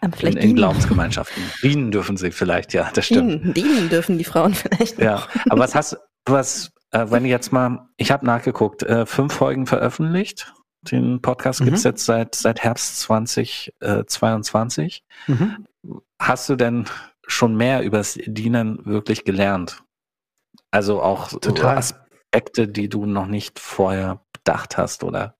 S2: In, in Glaubensgemeinschaften. Dienen dürfen sie vielleicht, ja, das stimmt.
S3: Dienen, dienen dürfen die Frauen vielleicht.
S2: Ja, aber was hast du, was, äh, wenn ich jetzt mal, ich habe nachgeguckt, äh, fünf Folgen veröffentlicht. Den Podcast mhm. gibt's jetzt seit, seit Herbst 2022. Äh, mhm. Hast du denn schon mehr übers Dienen wirklich gelernt? Also auch Total. Aspekte, die du noch nicht vorher bedacht hast, oder?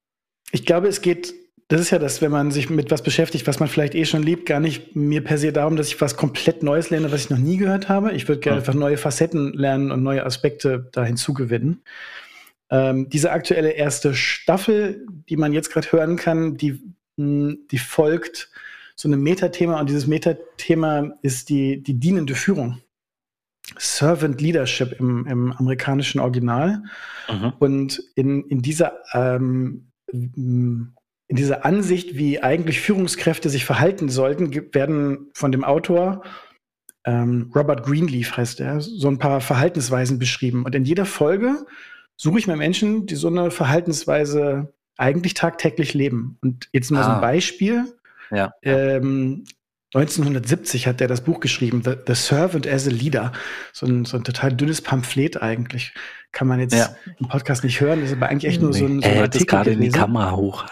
S4: Ich glaube, es geht das ist ja das, wenn man sich mit was beschäftigt, was man vielleicht eh schon liebt, gar nicht mir per se darum, dass ich was komplett Neues lerne, was ich noch nie gehört habe. Ich würde gerne ja. einfach neue Facetten lernen und neue Aspekte da hinzugewinnen. Ähm, diese aktuelle erste Staffel, die man jetzt gerade hören kann, die, hm, die folgt so einem Metathema und dieses Metathema ist die, die dienende Führung. Servant Leadership im, im amerikanischen Original. Mhm. Und in, in dieser ähm, in dieser Ansicht, wie eigentlich Führungskräfte sich verhalten sollten, werden von dem Autor ähm, Robert Greenleaf heißt er, so ein paar Verhaltensweisen beschrieben. Und in jeder Folge suche ich mir Menschen, die so eine Verhaltensweise eigentlich tagtäglich leben. Und jetzt mal ah. so ein ah. Beispiel.
S2: Ja.
S4: Ähm, 1970 hat er das Buch geschrieben, The, The Servant as a Leader. So ein, so ein total dünnes Pamphlet eigentlich. Kann man jetzt
S2: Ja.
S4: im Podcast nicht hören. Das ist aber eigentlich echt nur so ein, so
S2: er
S4: ein Artikel
S2: gerade in die. Kamera hoch.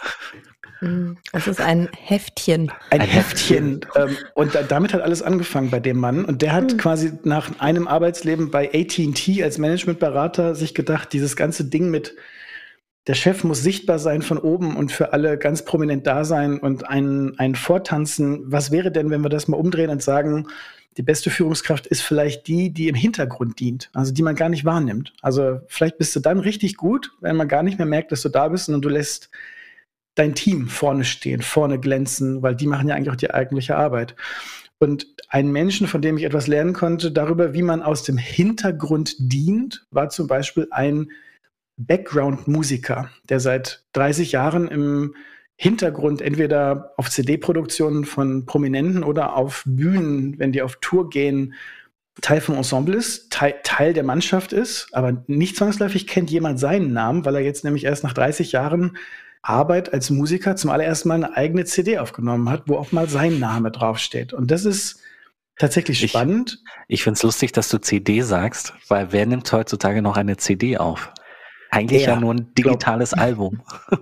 S3: Hm, Es ist ein Heftchen.
S4: Ein,
S2: Ein
S4: Heftchen. ähm, und da, damit hat alles angefangen bei dem Mann. Und der hat
S3: Hm.
S4: quasi nach einem Arbeitsleben bei AT&T als Managementberater sich gedacht, dieses ganze Ding mit der Chef muss sichtbar sein von oben und für alle ganz prominent da sein und ein, ein Vortanzen. Was wäre denn, wenn wir das mal umdrehen und sagen, die beste Führungskraft ist vielleicht die, die im Hintergrund dient, also die man gar nicht wahrnimmt. Also vielleicht bist du dann richtig gut, wenn man gar nicht mehr merkt, dass du da bist und du lässt dein Team vorne stehen, vorne glänzen, weil die machen ja eigentlich auch die eigentliche Arbeit. Und ein Menschen, von dem ich etwas lernen konnte, darüber, wie man aus dem Hintergrund dient, war zum Beispiel ein Background-Musiker, der seit 30 Jahren im Hintergrund entweder auf CD-Produktionen von Prominenten oder auf Bühnen, wenn die auf Tour gehen, Teil vom Ensemble ist, Teil, Teil der Mannschaft ist, aber nicht zwangsläufig kennt jemand seinen Namen, weil er jetzt nämlich erst nach 30 Jahren Arbeit als Musiker zum allerersten Mal eine eigene CD aufgenommen hat, wo auch mal sein Name draufsteht. Und das ist tatsächlich
S2: Ich-
S4: spannend.
S2: Ich finde es lustig, dass du CD sagst, weil wer nimmt heutzutage noch eine CD auf? Eigentlich
S4: Er,
S2: ja nur ein digitales Album.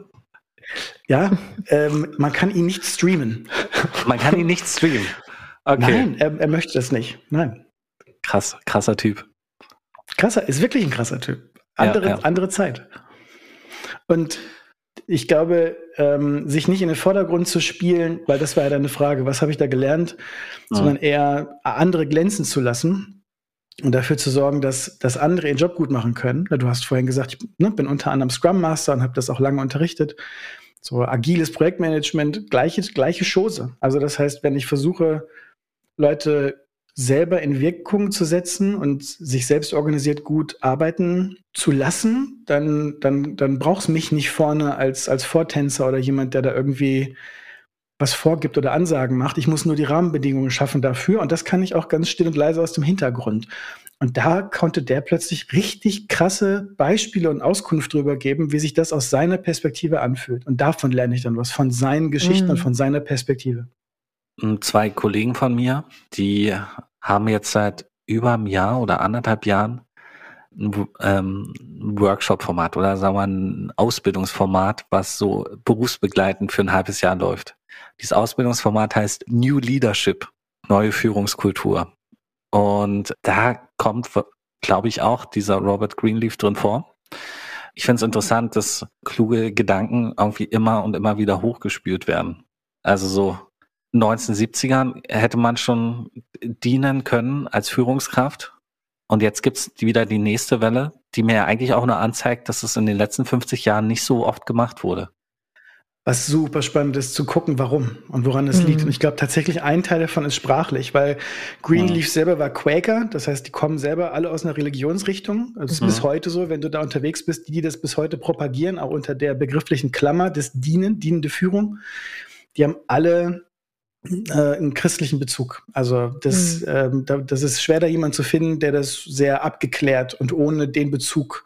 S4: Ja, ähm, man kann ihn nicht streamen.
S2: Man kann ihn nicht streamen. Okay,
S4: Nein, er, er möchte das nicht. Nein.
S2: krass, krasser Typ.
S4: Krasser, ist wirklich ein krasser Typ.
S2: Ja,
S4: Andere,
S2: ja.
S4: andere Zeit. Und ich glaube, ähm, sich nicht in den Vordergrund zu spielen, weil das war ja deine Frage, was habe ich da gelernt,
S2: Mhm.
S4: sondern eher andere glänzen zu lassen und dafür zu sorgen, dass, dass andere ihren Job gut machen können. Du hast vorhin gesagt, ich ne, bin unter anderem Scrum Master und habe das auch lange unterrichtet. So agiles Projektmanagement, gleiche, gleiche Chose. Also das heißt, wenn ich versuche, Leute selber in Wirkung zu setzen und sich selbst organisiert gut arbeiten zu lassen, dann, dann, dann brauchst mich nicht vorne als, als Vortänzer oder jemand, der da irgendwie was vorgibt oder Ansagen macht. Ich muss nur die Rahmenbedingungen schaffen dafür und das kann ich auch ganz still und leise aus dem Hintergrund. Und da konnte der plötzlich richtig krasse Beispiele und Auskunft drüber geben, wie sich das aus seiner Perspektive anfühlt. Und davon lerne ich dann was, von seinen Geschichten
S3: Mhm.
S4: und von seiner Perspektive.
S2: Ähm, Zwei Kollegen von mir, die haben jetzt seit über einem Jahr oder anderthalb Jahren ein ähm, Workshop-Format oder sagen wir ein Ausbildungsformat, was so berufsbegleitend für ein halbes Jahr läuft. Dieses Ausbildungsformat heißt New Leadership, neue Führungskultur. Und da kommt, glaube ich, auch dieser Robert Greenleaf drin vor. Ich finde es interessant, dass kluge Gedanken irgendwie immer und immer wieder hochgespült werden. Also so 1970ern hätte man schon dienen können als Führungskraft. Und jetzt gibt's wieder die nächste Welle, die mir ja eigentlich auch nur anzeigt, dass es in den letzten 50 Jahren nicht so oft gemacht wurde.
S4: Was super spannend ist, zu gucken, warum und woran es
S3: Mhm.
S4: liegt. Und ich glaube tatsächlich, ein Teil davon ist sprachlich, weil Greenleaf
S2: Mhm.
S4: selber war Quaker, das heißt, die kommen selber alle aus einer Religionsrichtung. Das ist
S2: Mhm.
S4: bis heute so, wenn du da unterwegs bist, die, die das bis heute propagieren, auch unter der begrifflichen Klammer des Dienen, dienende Führung, die haben alle äh, einen christlichen Bezug. Also das,
S3: Mhm.
S4: ähm, da, das ist schwer, da jemanden zu finden, der das sehr abgeklärt und ohne den Bezug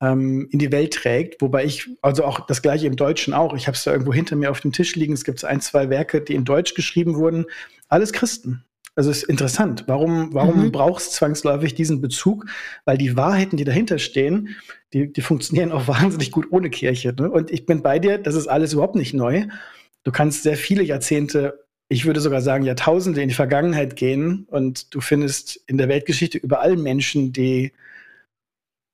S4: ähm, in die Welt trägt. Wobei ich, also auch das gleiche im Deutschen auch, ich habe es da irgendwo hinter mir auf dem Tisch liegen, es gibt ein, zwei Werke, die in Deutsch geschrieben wurden, alles Christen. Also es ist interessant. Warum, warum
S3: Mhm.
S4: brauchst zwangsläufig diesen Bezug? Weil die Wahrheiten, die dahinter stehen, die, die funktionieren auch wahnsinnig gut ohne Kirche. Ne? Und ich bin bei dir, das ist alles überhaupt nicht neu. Du kannst sehr viele Jahrzehnte, ich würde sogar sagen Jahrtausende in die Vergangenheit gehen und du findest in der Weltgeschichte überall Menschen, die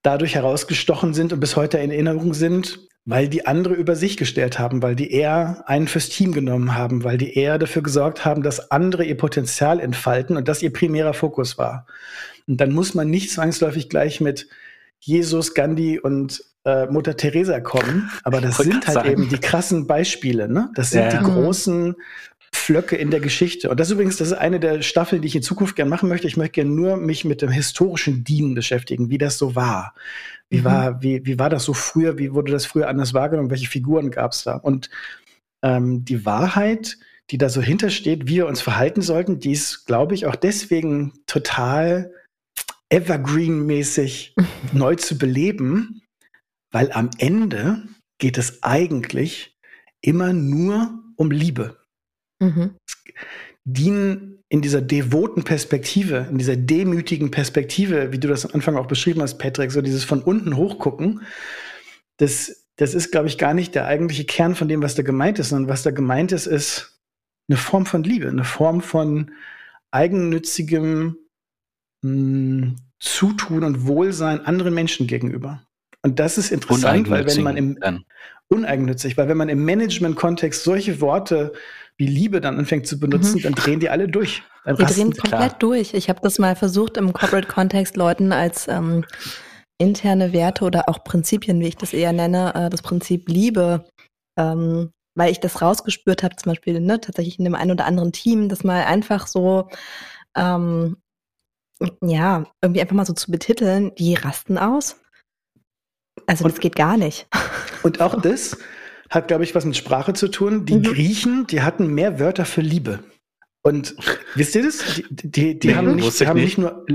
S4: dadurch herausgestochen sind und bis heute in Erinnerung sind, weil die andere über sich gestellt haben, weil die eher einen fürs Team genommen haben, weil die eher dafür gesorgt haben, dass andere ihr Potenzial entfalten und das ihr primärer Fokus war. Und dann muss man nicht zwangsläufig gleich mit Jesus, Gandhi und äh, Mutter Teresa kommen, aber das sind halt
S2: sagen.
S4: eben die krassen Beispiele, ne? Das sind
S2: Ja,
S4: die
S2: ja.
S4: großen Flöcke in der Geschichte. Und das übrigens, das ist eine der Staffeln, die ich in Zukunft gerne machen möchte. Ich möchte gerne nur mich mit dem historischen Dienen beschäftigen, wie das so war. Wie
S3: Mhm.
S4: war, wie, wie war das so früher? Wie wurde das früher anders wahrgenommen? Welche Figuren gab es da? Und ähm, die Wahrheit, die da so hintersteht, wie wir uns verhalten sollten, die ist, glaube ich, auch deswegen total evergreen-mäßig neu zu beleben, weil am Ende geht es eigentlich immer nur um Liebe.
S3: Mhm.
S4: dienen in dieser devoten Perspektive, in dieser demütigen Perspektive, wie du das am Anfang auch beschrieben hast, Patrick, so dieses von unten hochgucken, das, das ist, glaube ich, gar nicht der eigentliche Kern von dem, was da gemeint ist, sondern was da gemeint ist, ist eine Form von Liebe, eine Form von eigennützigem mh, hm, Zutun und Wohlsein anderen Menschen gegenüber. Und das ist interessant, weil wenn man im
S2: dann.
S4: uneigennützig, weil wenn man im Management-Kontext solche Worte wie Liebe dann anfängt zu benutzen,
S3: Mhm.
S4: dann drehen die alle durch. Dann rasten
S3: drehen komplett
S2: klar.
S3: durch. Ich habe das mal versucht, im Corporate-Kontext Leuten als ähm, interne Werte oder auch Prinzipien, wie ich das eher nenne, äh, das Prinzip Liebe, ähm, weil ich das rausgespürt habe, zum Beispiel ne, tatsächlich in dem einen oder anderen Team, das mal einfach so, ähm, ja, irgendwie einfach mal so zu betiteln, die rasten aus. Also
S4: Und-
S3: das geht gar nicht.
S4: Und auch das hat, glaube ich, was mit Sprache zu tun. Die
S3: Mhm.
S4: Griechen, die hatten mehr Wörter für Liebe. Und wisst ihr das? Die, die, die
S2: Nee,
S4: haben, nicht, die haben
S2: nicht.
S4: nicht nur,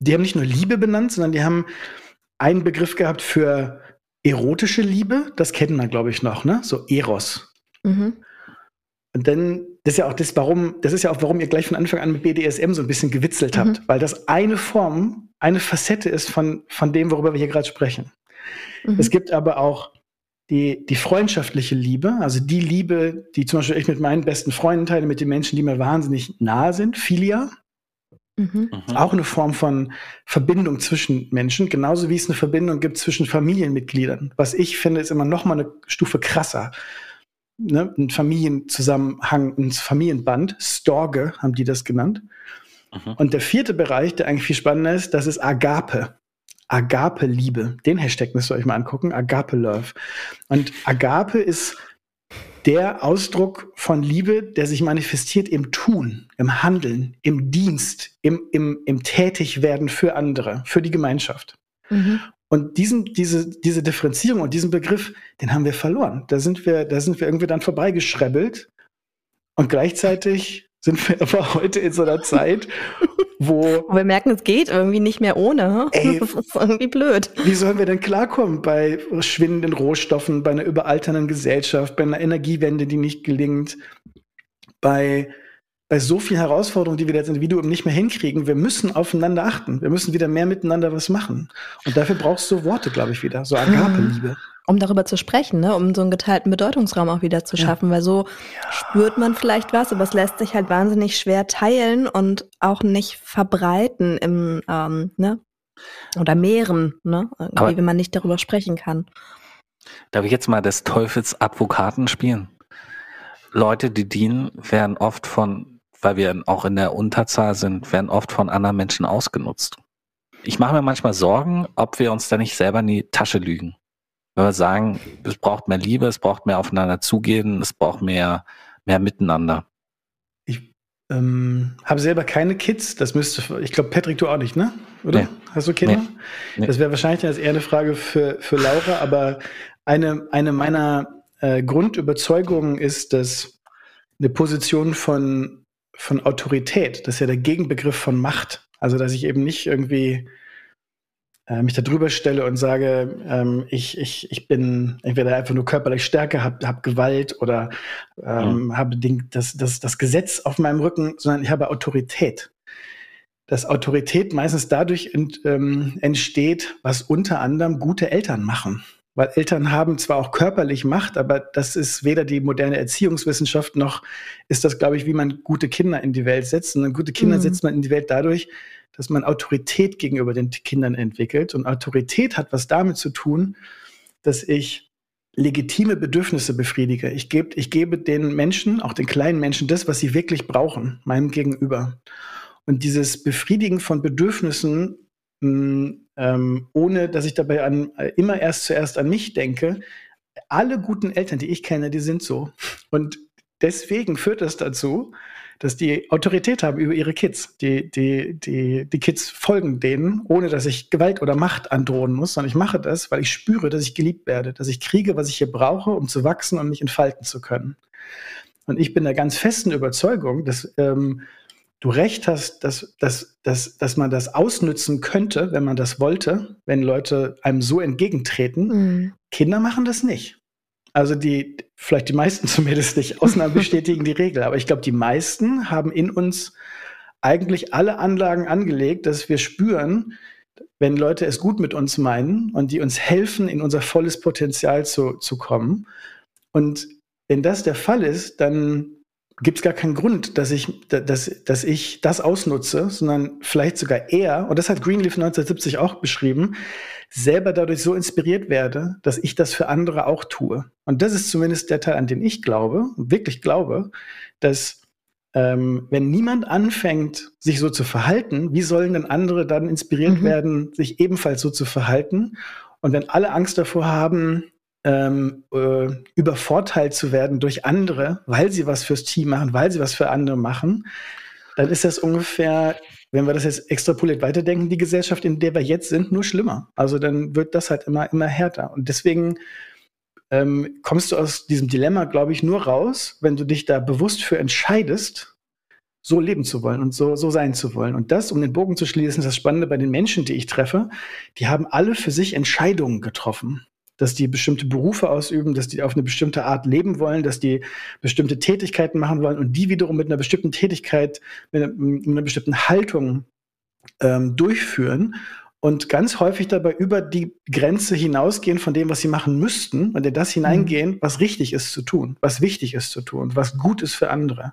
S4: die haben nicht nur Liebe benannt, sondern die haben einen Begriff gehabt für erotische Liebe. Das kennen wir, glaube ich, noch, ne? So Eros.
S3: Mhm.
S4: Und dann, das ist ja auch das, warum, das ist ja auch, warum ihr gleich von Anfang an mit BDSM so ein bisschen gewitzelt habt, weil das eine Form, eine Facette ist von, von dem, worüber wir hier gerade sprechen.
S3: Mhm.
S4: Es gibt aber auch die, die freundschaftliche Liebe, also die Liebe, die zum Beispiel ich mit meinen besten Freunden teile, mit den Menschen, die mir wahnsinnig nahe sind, Philia,
S3: Mhm.
S2: Mhm.
S4: auch eine Form von Verbindung zwischen Menschen, genauso wie es eine Verbindung gibt zwischen Familienmitgliedern. Was ich finde, ist immer noch mal eine Stufe krasser. Ne? Ein Familienzusammenhang, ein Familienband, Storge haben die das genannt.
S2: Mhm.
S4: Und der vierte Bereich, der eigentlich viel spannender ist, das ist Agape. Agape-Liebe. Den Hashtag müsst ihr euch mal angucken. Agape-Love. Und Agape ist der Ausdruck von Liebe, der sich manifestiert im Tun, im Handeln, im Dienst, im, im, im Tätigwerden für andere, für die Gemeinschaft.
S3: Mhm.
S4: Und diesen, diese, diese Differenzierung und diesen Begriff, den haben wir verloren. Da sind wir, da sind wir irgendwie dann vorbeigeschrebbelt. Und gleichzeitig sind wir aber heute in so einer Zeit, wo
S3: Und wir merken, es geht irgendwie nicht mehr ohne.
S4: Ey.
S3: Das ist irgendwie blöd.
S4: Wie sollen wir denn klarkommen bei schwindenden Rohstoffen, bei einer überalternden Gesellschaft, bei einer Energiewende, die nicht gelingt, bei, bei so vielen Herausforderungen, die wir jetzt Individuen nicht mehr hinkriegen? Wir müssen aufeinander achten. Wir müssen wieder mehr miteinander was machen. Und dafür brauchst du Worte, glaube ich, wieder. So Agape-Liebe.
S3: um darüber zu sprechen, ne? um so einen geteilten Bedeutungsraum auch wieder zu
S4: Ja.
S3: schaffen, weil so spürt man vielleicht was, aber es lässt sich halt wahnsinnig schwer teilen und auch nicht verbreiten im, ähm, ne? Oder mehren, ne? Irgendwie,
S2: Aber-
S3: wenn man nicht darüber sprechen kann.
S2: Darf ich jetzt mal des Teufels Advokaten spielen? Leute, die dienen, werden oft von, weil wir auch in der Unterzahl sind, werden oft von anderen Menschen ausgenutzt. Ich mache mir manchmal Sorgen, ob wir uns da nicht selber in die Tasche lügen. Wenn wir sagen, es braucht mehr Liebe, es braucht mehr aufeinander zugehen, es braucht mehr, mehr Miteinander.
S4: Ich ähm, habe selber keine Kids. Das müsste, ich glaube, Patrick, du auch nicht, ne? Oder?
S2: Nee.
S4: Hast du Kinder?
S2: Nee. Nee.
S4: Das wäre wahrscheinlich jetzt eher eine Frage für, für Laura, aber eine, eine meiner äh, Grundüberzeugungen ist, dass eine Position von, von Autorität, das ist ja der Gegenbegriff von Macht. Also, dass ich eben nicht irgendwie äh, mich da drüber stelle und sage, ähm, ich, ich, ich bin entweder einfach nur körperlich stärker, habe hab Gewalt oder ähm, habe den, das, das, das Gesetz auf meinem Rücken, sondern ich habe Autorität. Dass Autorität meistens dadurch ent, ähm, entsteht, was unter anderem gute Eltern machen. Weil Eltern haben zwar auch körperlich Macht, aber das ist weder die moderne Erziehungswissenschaft noch ist das, glaube ich, wie man gute Kinder in die Welt setzt. Und gute Kinder
S3: Mhm.
S4: setzt man in die Welt dadurch, dass man Autorität gegenüber den Kindern entwickelt. Und Autorität hat was damit zu tun, dass ich legitime Bedürfnisse befriedige. Ich, geb, ich gebe den Menschen, auch den kleinen Menschen, das, was sie wirklich brauchen, meinem Gegenüber. Und dieses Befriedigen von Bedürfnissen, mh, ähm, ohne dass ich dabei an, äh, immer erst zuerst an mich denke, alle guten Eltern, die ich kenne, die sind so. Und deswegen führt das dazu, dass die Autorität haben über ihre Kids. Die, die, die, die Kids folgen denen, ohne dass ich Gewalt oder Macht androhen muss, sondern ich mache das, weil ich spüre, dass ich geliebt werde, dass ich kriege, was ich hier brauche, um zu wachsen und mich entfalten zu können. Und ich bin der ganz festen Überzeugung, dass ähm, du recht hast, dass, dass, dass, dass man das ausnützen könnte, wenn man das wollte, wenn Leute einem so entgegentreten.
S3: Mhm.
S4: Kinder machen das nicht. Also die, vielleicht die meisten zumindest nicht, Ausnahmen bestätigen die Regel, aber ich glaube, die meisten haben in uns eigentlich alle Anlagen angelegt, dass wir spüren, wenn Leute es gut mit uns meinen und die uns helfen, in unser volles Potenzial zu, zu kommen. Und wenn das der Fall ist, dann gibt es gar keinen Grund, dass ich, dass, dass ich das ausnutze, sondern vielleicht sogar eher, und das hat Greenleaf 1970 auch beschrieben, selber dadurch so inspiriert werde, dass ich das für andere auch tue. Und das ist zumindest der Teil, an den ich glaube, wirklich glaube, dass ähm, wenn niemand anfängt, sich so zu verhalten, wie sollen denn andere dann inspiriert mhm. werden, sich ebenfalls so zu verhalten? Und wenn alle Angst davor haben, ähm, äh, übervorteilt zu werden durch andere, weil sie was fürs Team machen, weil sie was für andere machen, dann ist das ungefähr, wenn wir das jetzt extrapoliert weiterdenken, die Gesellschaft, in der wir jetzt sind, nur schlimmer. Also dann wird das halt immer, immer härter. Und deswegen ähm, kommst du aus diesem Dilemma, glaube ich, nur raus, wenn du dich da bewusst für entscheidest, so leben zu wollen und so, so sein zu wollen. Und das, um den Bogen zu schließen, ist das Spannende bei den Menschen, die ich treffe, die haben alle für sich Entscheidungen getroffen dass die bestimmte Berufe ausüben, dass die auf eine bestimmte Art leben wollen, dass die bestimmte Tätigkeiten machen wollen und die wiederum mit einer bestimmten Tätigkeit, mit einer, mit einer bestimmten Haltung ähm, durchführen und ganz häufig dabei über die Grenze hinausgehen von dem, was sie machen müssten und in das hineingehen, mhm. was richtig ist zu tun, was wichtig ist zu tun, was gut ist für andere.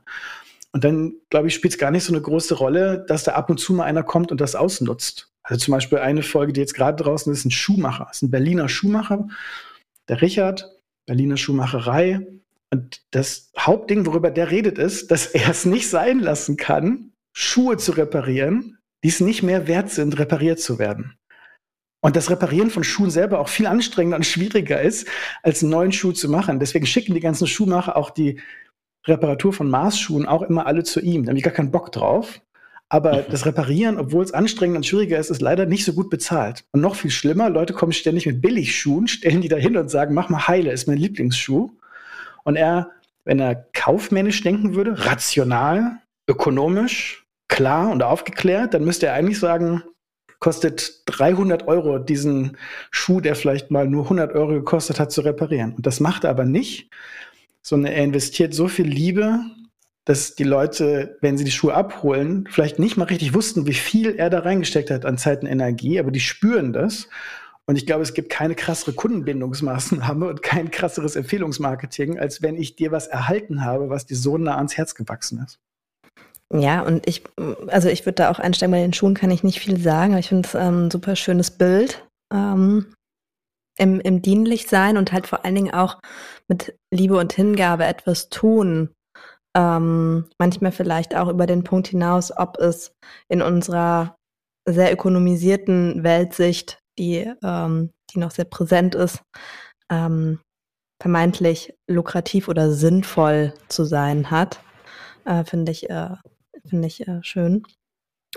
S4: Und dann, glaube ich, spielt es gar nicht so eine große Rolle, dass da ab und zu mal einer kommt und das ausnutzt. Also zum Beispiel eine Folge, die jetzt gerade draußen ist, ein Schuhmacher, ist ein Berliner Schuhmacher, der Richard, Berliner Schuhmacherei. Und das Hauptding, worüber der redet, ist, dass er es nicht sein lassen kann, Schuhe zu reparieren, die es nicht mehr wert sind, repariert zu werden. Und das Reparieren von Schuhen selber auch viel anstrengender und schwieriger ist, als einen neuen Schuh zu machen. Deswegen schicken die ganzen Schuhmacher auch die Reparatur von Maßschuhen auch immer alle zu ihm. Da habe ich gar keinen Bock drauf. Aber das Reparieren, obwohl es anstrengend und schwieriger ist, ist leider nicht so gut bezahlt. Und noch viel schlimmer, Leute kommen ständig mit Billigschuhen, stellen die da hin und sagen, mach mal heile, ist mein Lieblingsschuh. Und er, wenn er kaufmännisch denken würde, rational, ökonomisch, klar und aufgeklärt, dann müsste er eigentlich sagen, kostet 300 Euro diesen Schuh, der vielleicht mal nur 100 Euro gekostet hat, zu reparieren. Und das macht er aber nicht, sondern er investiert so viel Liebe, dass die Leute, wenn sie die Schuhe abholen, vielleicht nicht mal richtig wussten, wie viel er da reingesteckt hat an Zeit und Energie, aber die spüren das. Und ich glaube, es gibt keine krassere Kundenbindungsmaßnahme und kein krasseres Empfehlungsmarketing, als wenn ich dir was erhalten habe, was dir so nah ans Herz gewachsen ist.
S3: Ja, und ich, also ich würde da auch einsteigen, bei den Schuhen kann ich nicht viel sagen, aber ich finde es ähm, ein super schönes Bild ähm, im, im Dienlichsein und halt vor allen Dingen auch mit Liebe und Hingabe etwas tun ähm, manchmal vielleicht auch über den Punkt hinaus, ob es in unserer sehr ökonomisierten Weltsicht, die, ähm, die noch sehr präsent ist, ähm, vermeintlich lukrativ oder sinnvoll zu sein hat, äh, finde ich, äh, finde ich äh, schön.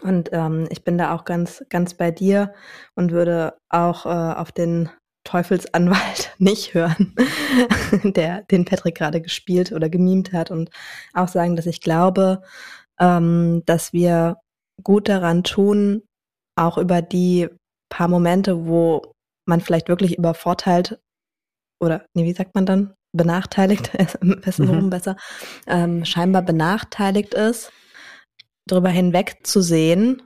S3: Und ähm, ich bin da auch ganz, ganz bei dir und würde auch äh, auf den Teufelsanwalt nicht hören, der den Patrick gerade gespielt oder gemimt hat und auch sagen, dass ich glaube, ähm, dass wir gut daran tun, auch über die paar Momente, wo man vielleicht wirklich übervorteilt oder, nee, wie sagt man dann? Benachteiligt, mhm. besser, ähm, scheinbar benachteiligt ist, darüber hinweg zu sehen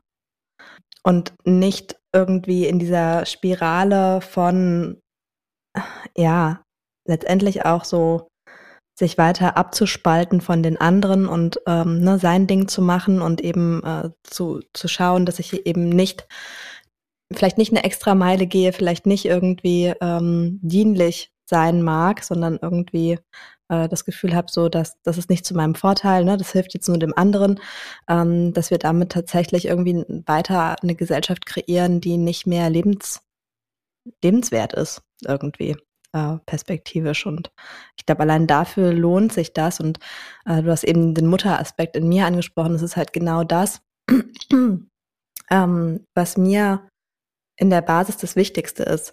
S3: und nicht irgendwie in dieser Spirale von, ja, letztendlich auch so sich weiter abzuspalten von den anderen und ähm, ne, sein Ding zu machen und eben äh, zu, zu schauen, dass ich eben nicht, vielleicht nicht eine extra Meile gehe, vielleicht nicht irgendwie ähm, dienlich sein mag, sondern irgendwie äh, das Gefühl habe, so dass das ist nicht zu meinem Vorteil, ne, das hilft jetzt nur dem anderen, ähm, dass wir damit tatsächlich irgendwie weiter eine Gesellschaft kreieren, die nicht mehr lebens, lebenswert ist irgendwie äh, perspektivisch. Und ich glaube, allein dafür lohnt sich das. Und äh, du hast eben den Mutteraspekt in mir angesprochen. Das ist halt genau das, ähm, was mir in der Basis das Wichtigste ist.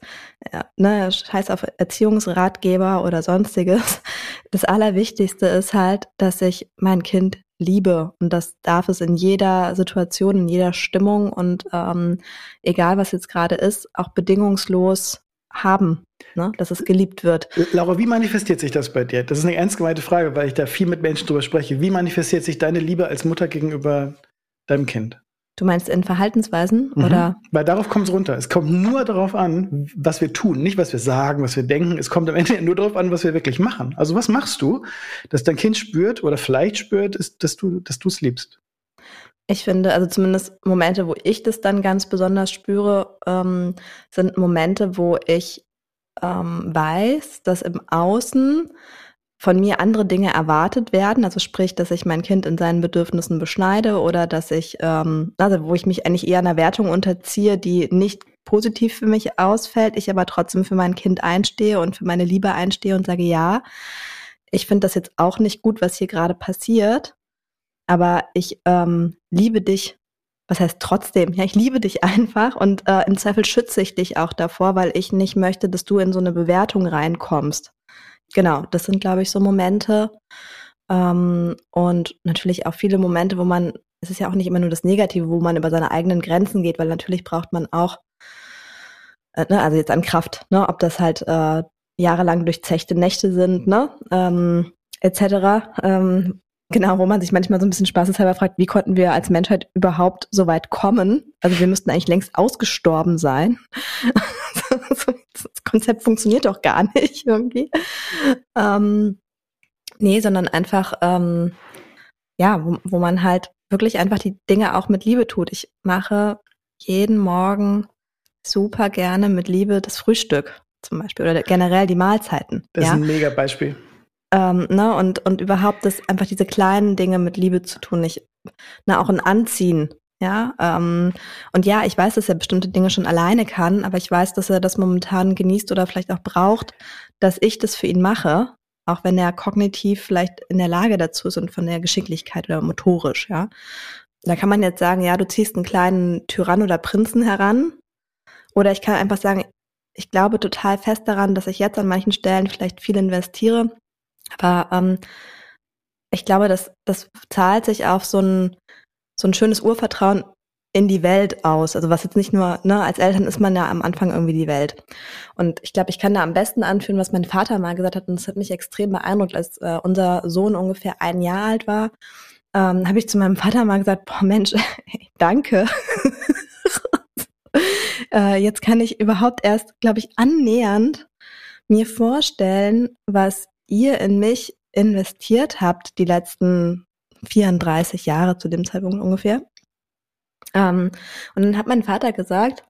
S3: Ja, ne, scheiß auf Erziehungsratgeber oder sonstiges. Das Allerwichtigste ist halt, dass ich mein Kind liebe und das darf es in jeder Situation, in jeder Stimmung und ähm, egal was jetzt gerade ist, auch bedingungslos haben, ne? dass es geliebt wird.
S4: Laura, wie manifestiert sich das bei dir? Das ist eine ernst gemeinte Frage, weil ich da viel mit Menschen drüber spreche. Wie manifestiert sich deine Liebe als Mutter gegenüber deinem Kind?
S3: Du meinst in Verhaltensweisen
S4: Mhm.
S3: oder?
S4: Weil darauf kommt es runter. Es kommt nur darauf an, was wir tun, nicht was wir sagen, was wir denken. Es kommt am Ende nur darauf an, was wir wirklich machen. Also was machst du, dass dein Kind spürt oder vielleicht spürt, ist, dass du dass du es liebst?
S3: Ich finde, also zumindest Momente, wo ich das dann ganz besonders spüre, ähm, sind Momente, wo ich ähm, weiß, dass im Außen von mir andere Dinge erwartet werden. Also sprich, dass ich mein Kind in seinen Bedürfnissen beschneide oder dass ich, ähm, also wo ich mich eigentlich eher einer Wertung unterziehe, die nicht positiv für mich ausfällt, ich aber trotzdem für mein Kind einstehe und für meine Liebe einstehe und sage, ja, ich finde das jetzt auch nicht gut, was hier gerade passiert, aber ich ähm, liebe dich. Was heißt trotzdem? Ja, ich liebe dich einfach und äh, im Zweifel schütze ich dich auch davor, weil ich nicht möchte, dass du in so eine Bewertung reinkommst. Genau, das sind, glaube ich, so Momente. Ähm, und natürlich auch viele Momente, wo man, es ist ja auch nicht immer nur das Negative, wo man über seine eigenen Grenzen geht, weil natürlich braucht man auch, äh, ne, also jetzt an Kraft, ne, ob das halt äh, jahrelang durchzechte Nächte sind, ne, ähm, etc. Ähm, genau, wo man sich manchmal so ein bisschen spaßeshalber fragt, wie konnten wir als Menschheit überhaupt so weit kommen? Also wir müssten eigentlich längst ausgestorben sein. das Konzept funktioniert doch gar nicht irgendwie. Ähm, nee, sondern einfach, ähm, ja, wo, wo man halt wirklich einfach die Dinge auch mit Liebe tut. Ich mache jeden Morgen super gerne mit Liebe das Frühstück zum Beispiel oder generell die Mahlzeiten.
S4: Das
S3: ja?
S4: ist ein mega Beispiel.
S3: Ähm, ne, und, und überhaupt das einfach diese kleinen Dinge mit Liebe zu tun. Ich, na, auch ein Anziehen, ja. Ähm, und ja, ich weiß, dass er bestimmte Dinge schon alleine kann, aber ich weiß, dass er das momentan genießt oder vielleicht auch braucht, dass ich das für ihn mache, auch wenn er kognitiv vielleicht in der Lage dazu ist und von der Geschicklichkeit oder motorisch, ja. Da kann man jetzt sagen, ja, du ziehst einen kleinen Tyrann oder Prinzen heran. Oder ich kann einfach sagen, ich glaube total fest daran, dass ich jetzt an manchen Stellen vielleicht viel investiere, aber ähm, ich glaube, das, das zahlt sich auf so ein, so ein schönes Urvertrauen in die Welt aus. Also was jetzt nicht nur, ne, als Eltern ist man ja am Anfang irgendwie die Welt. Und ich glaube, ich kann da am besten anführen, was mein Vater mal gesagt hat, und das hat mich extrem beeindruckt, als äh, unser Sohn ungefähr ein Jahr alt war, ähm, habe ich zu meinem Vater mal gesagt, boah Mensch, danke. äh, jetzt kann ich überhaupt erst, glaube ich, annähernd mir vorstellen, was ihr in mich investiert habt, die letzten 34 Jahre zu dem Zeitpunkt ungefähr. Ähm, und dann hat mein Vater gesagt,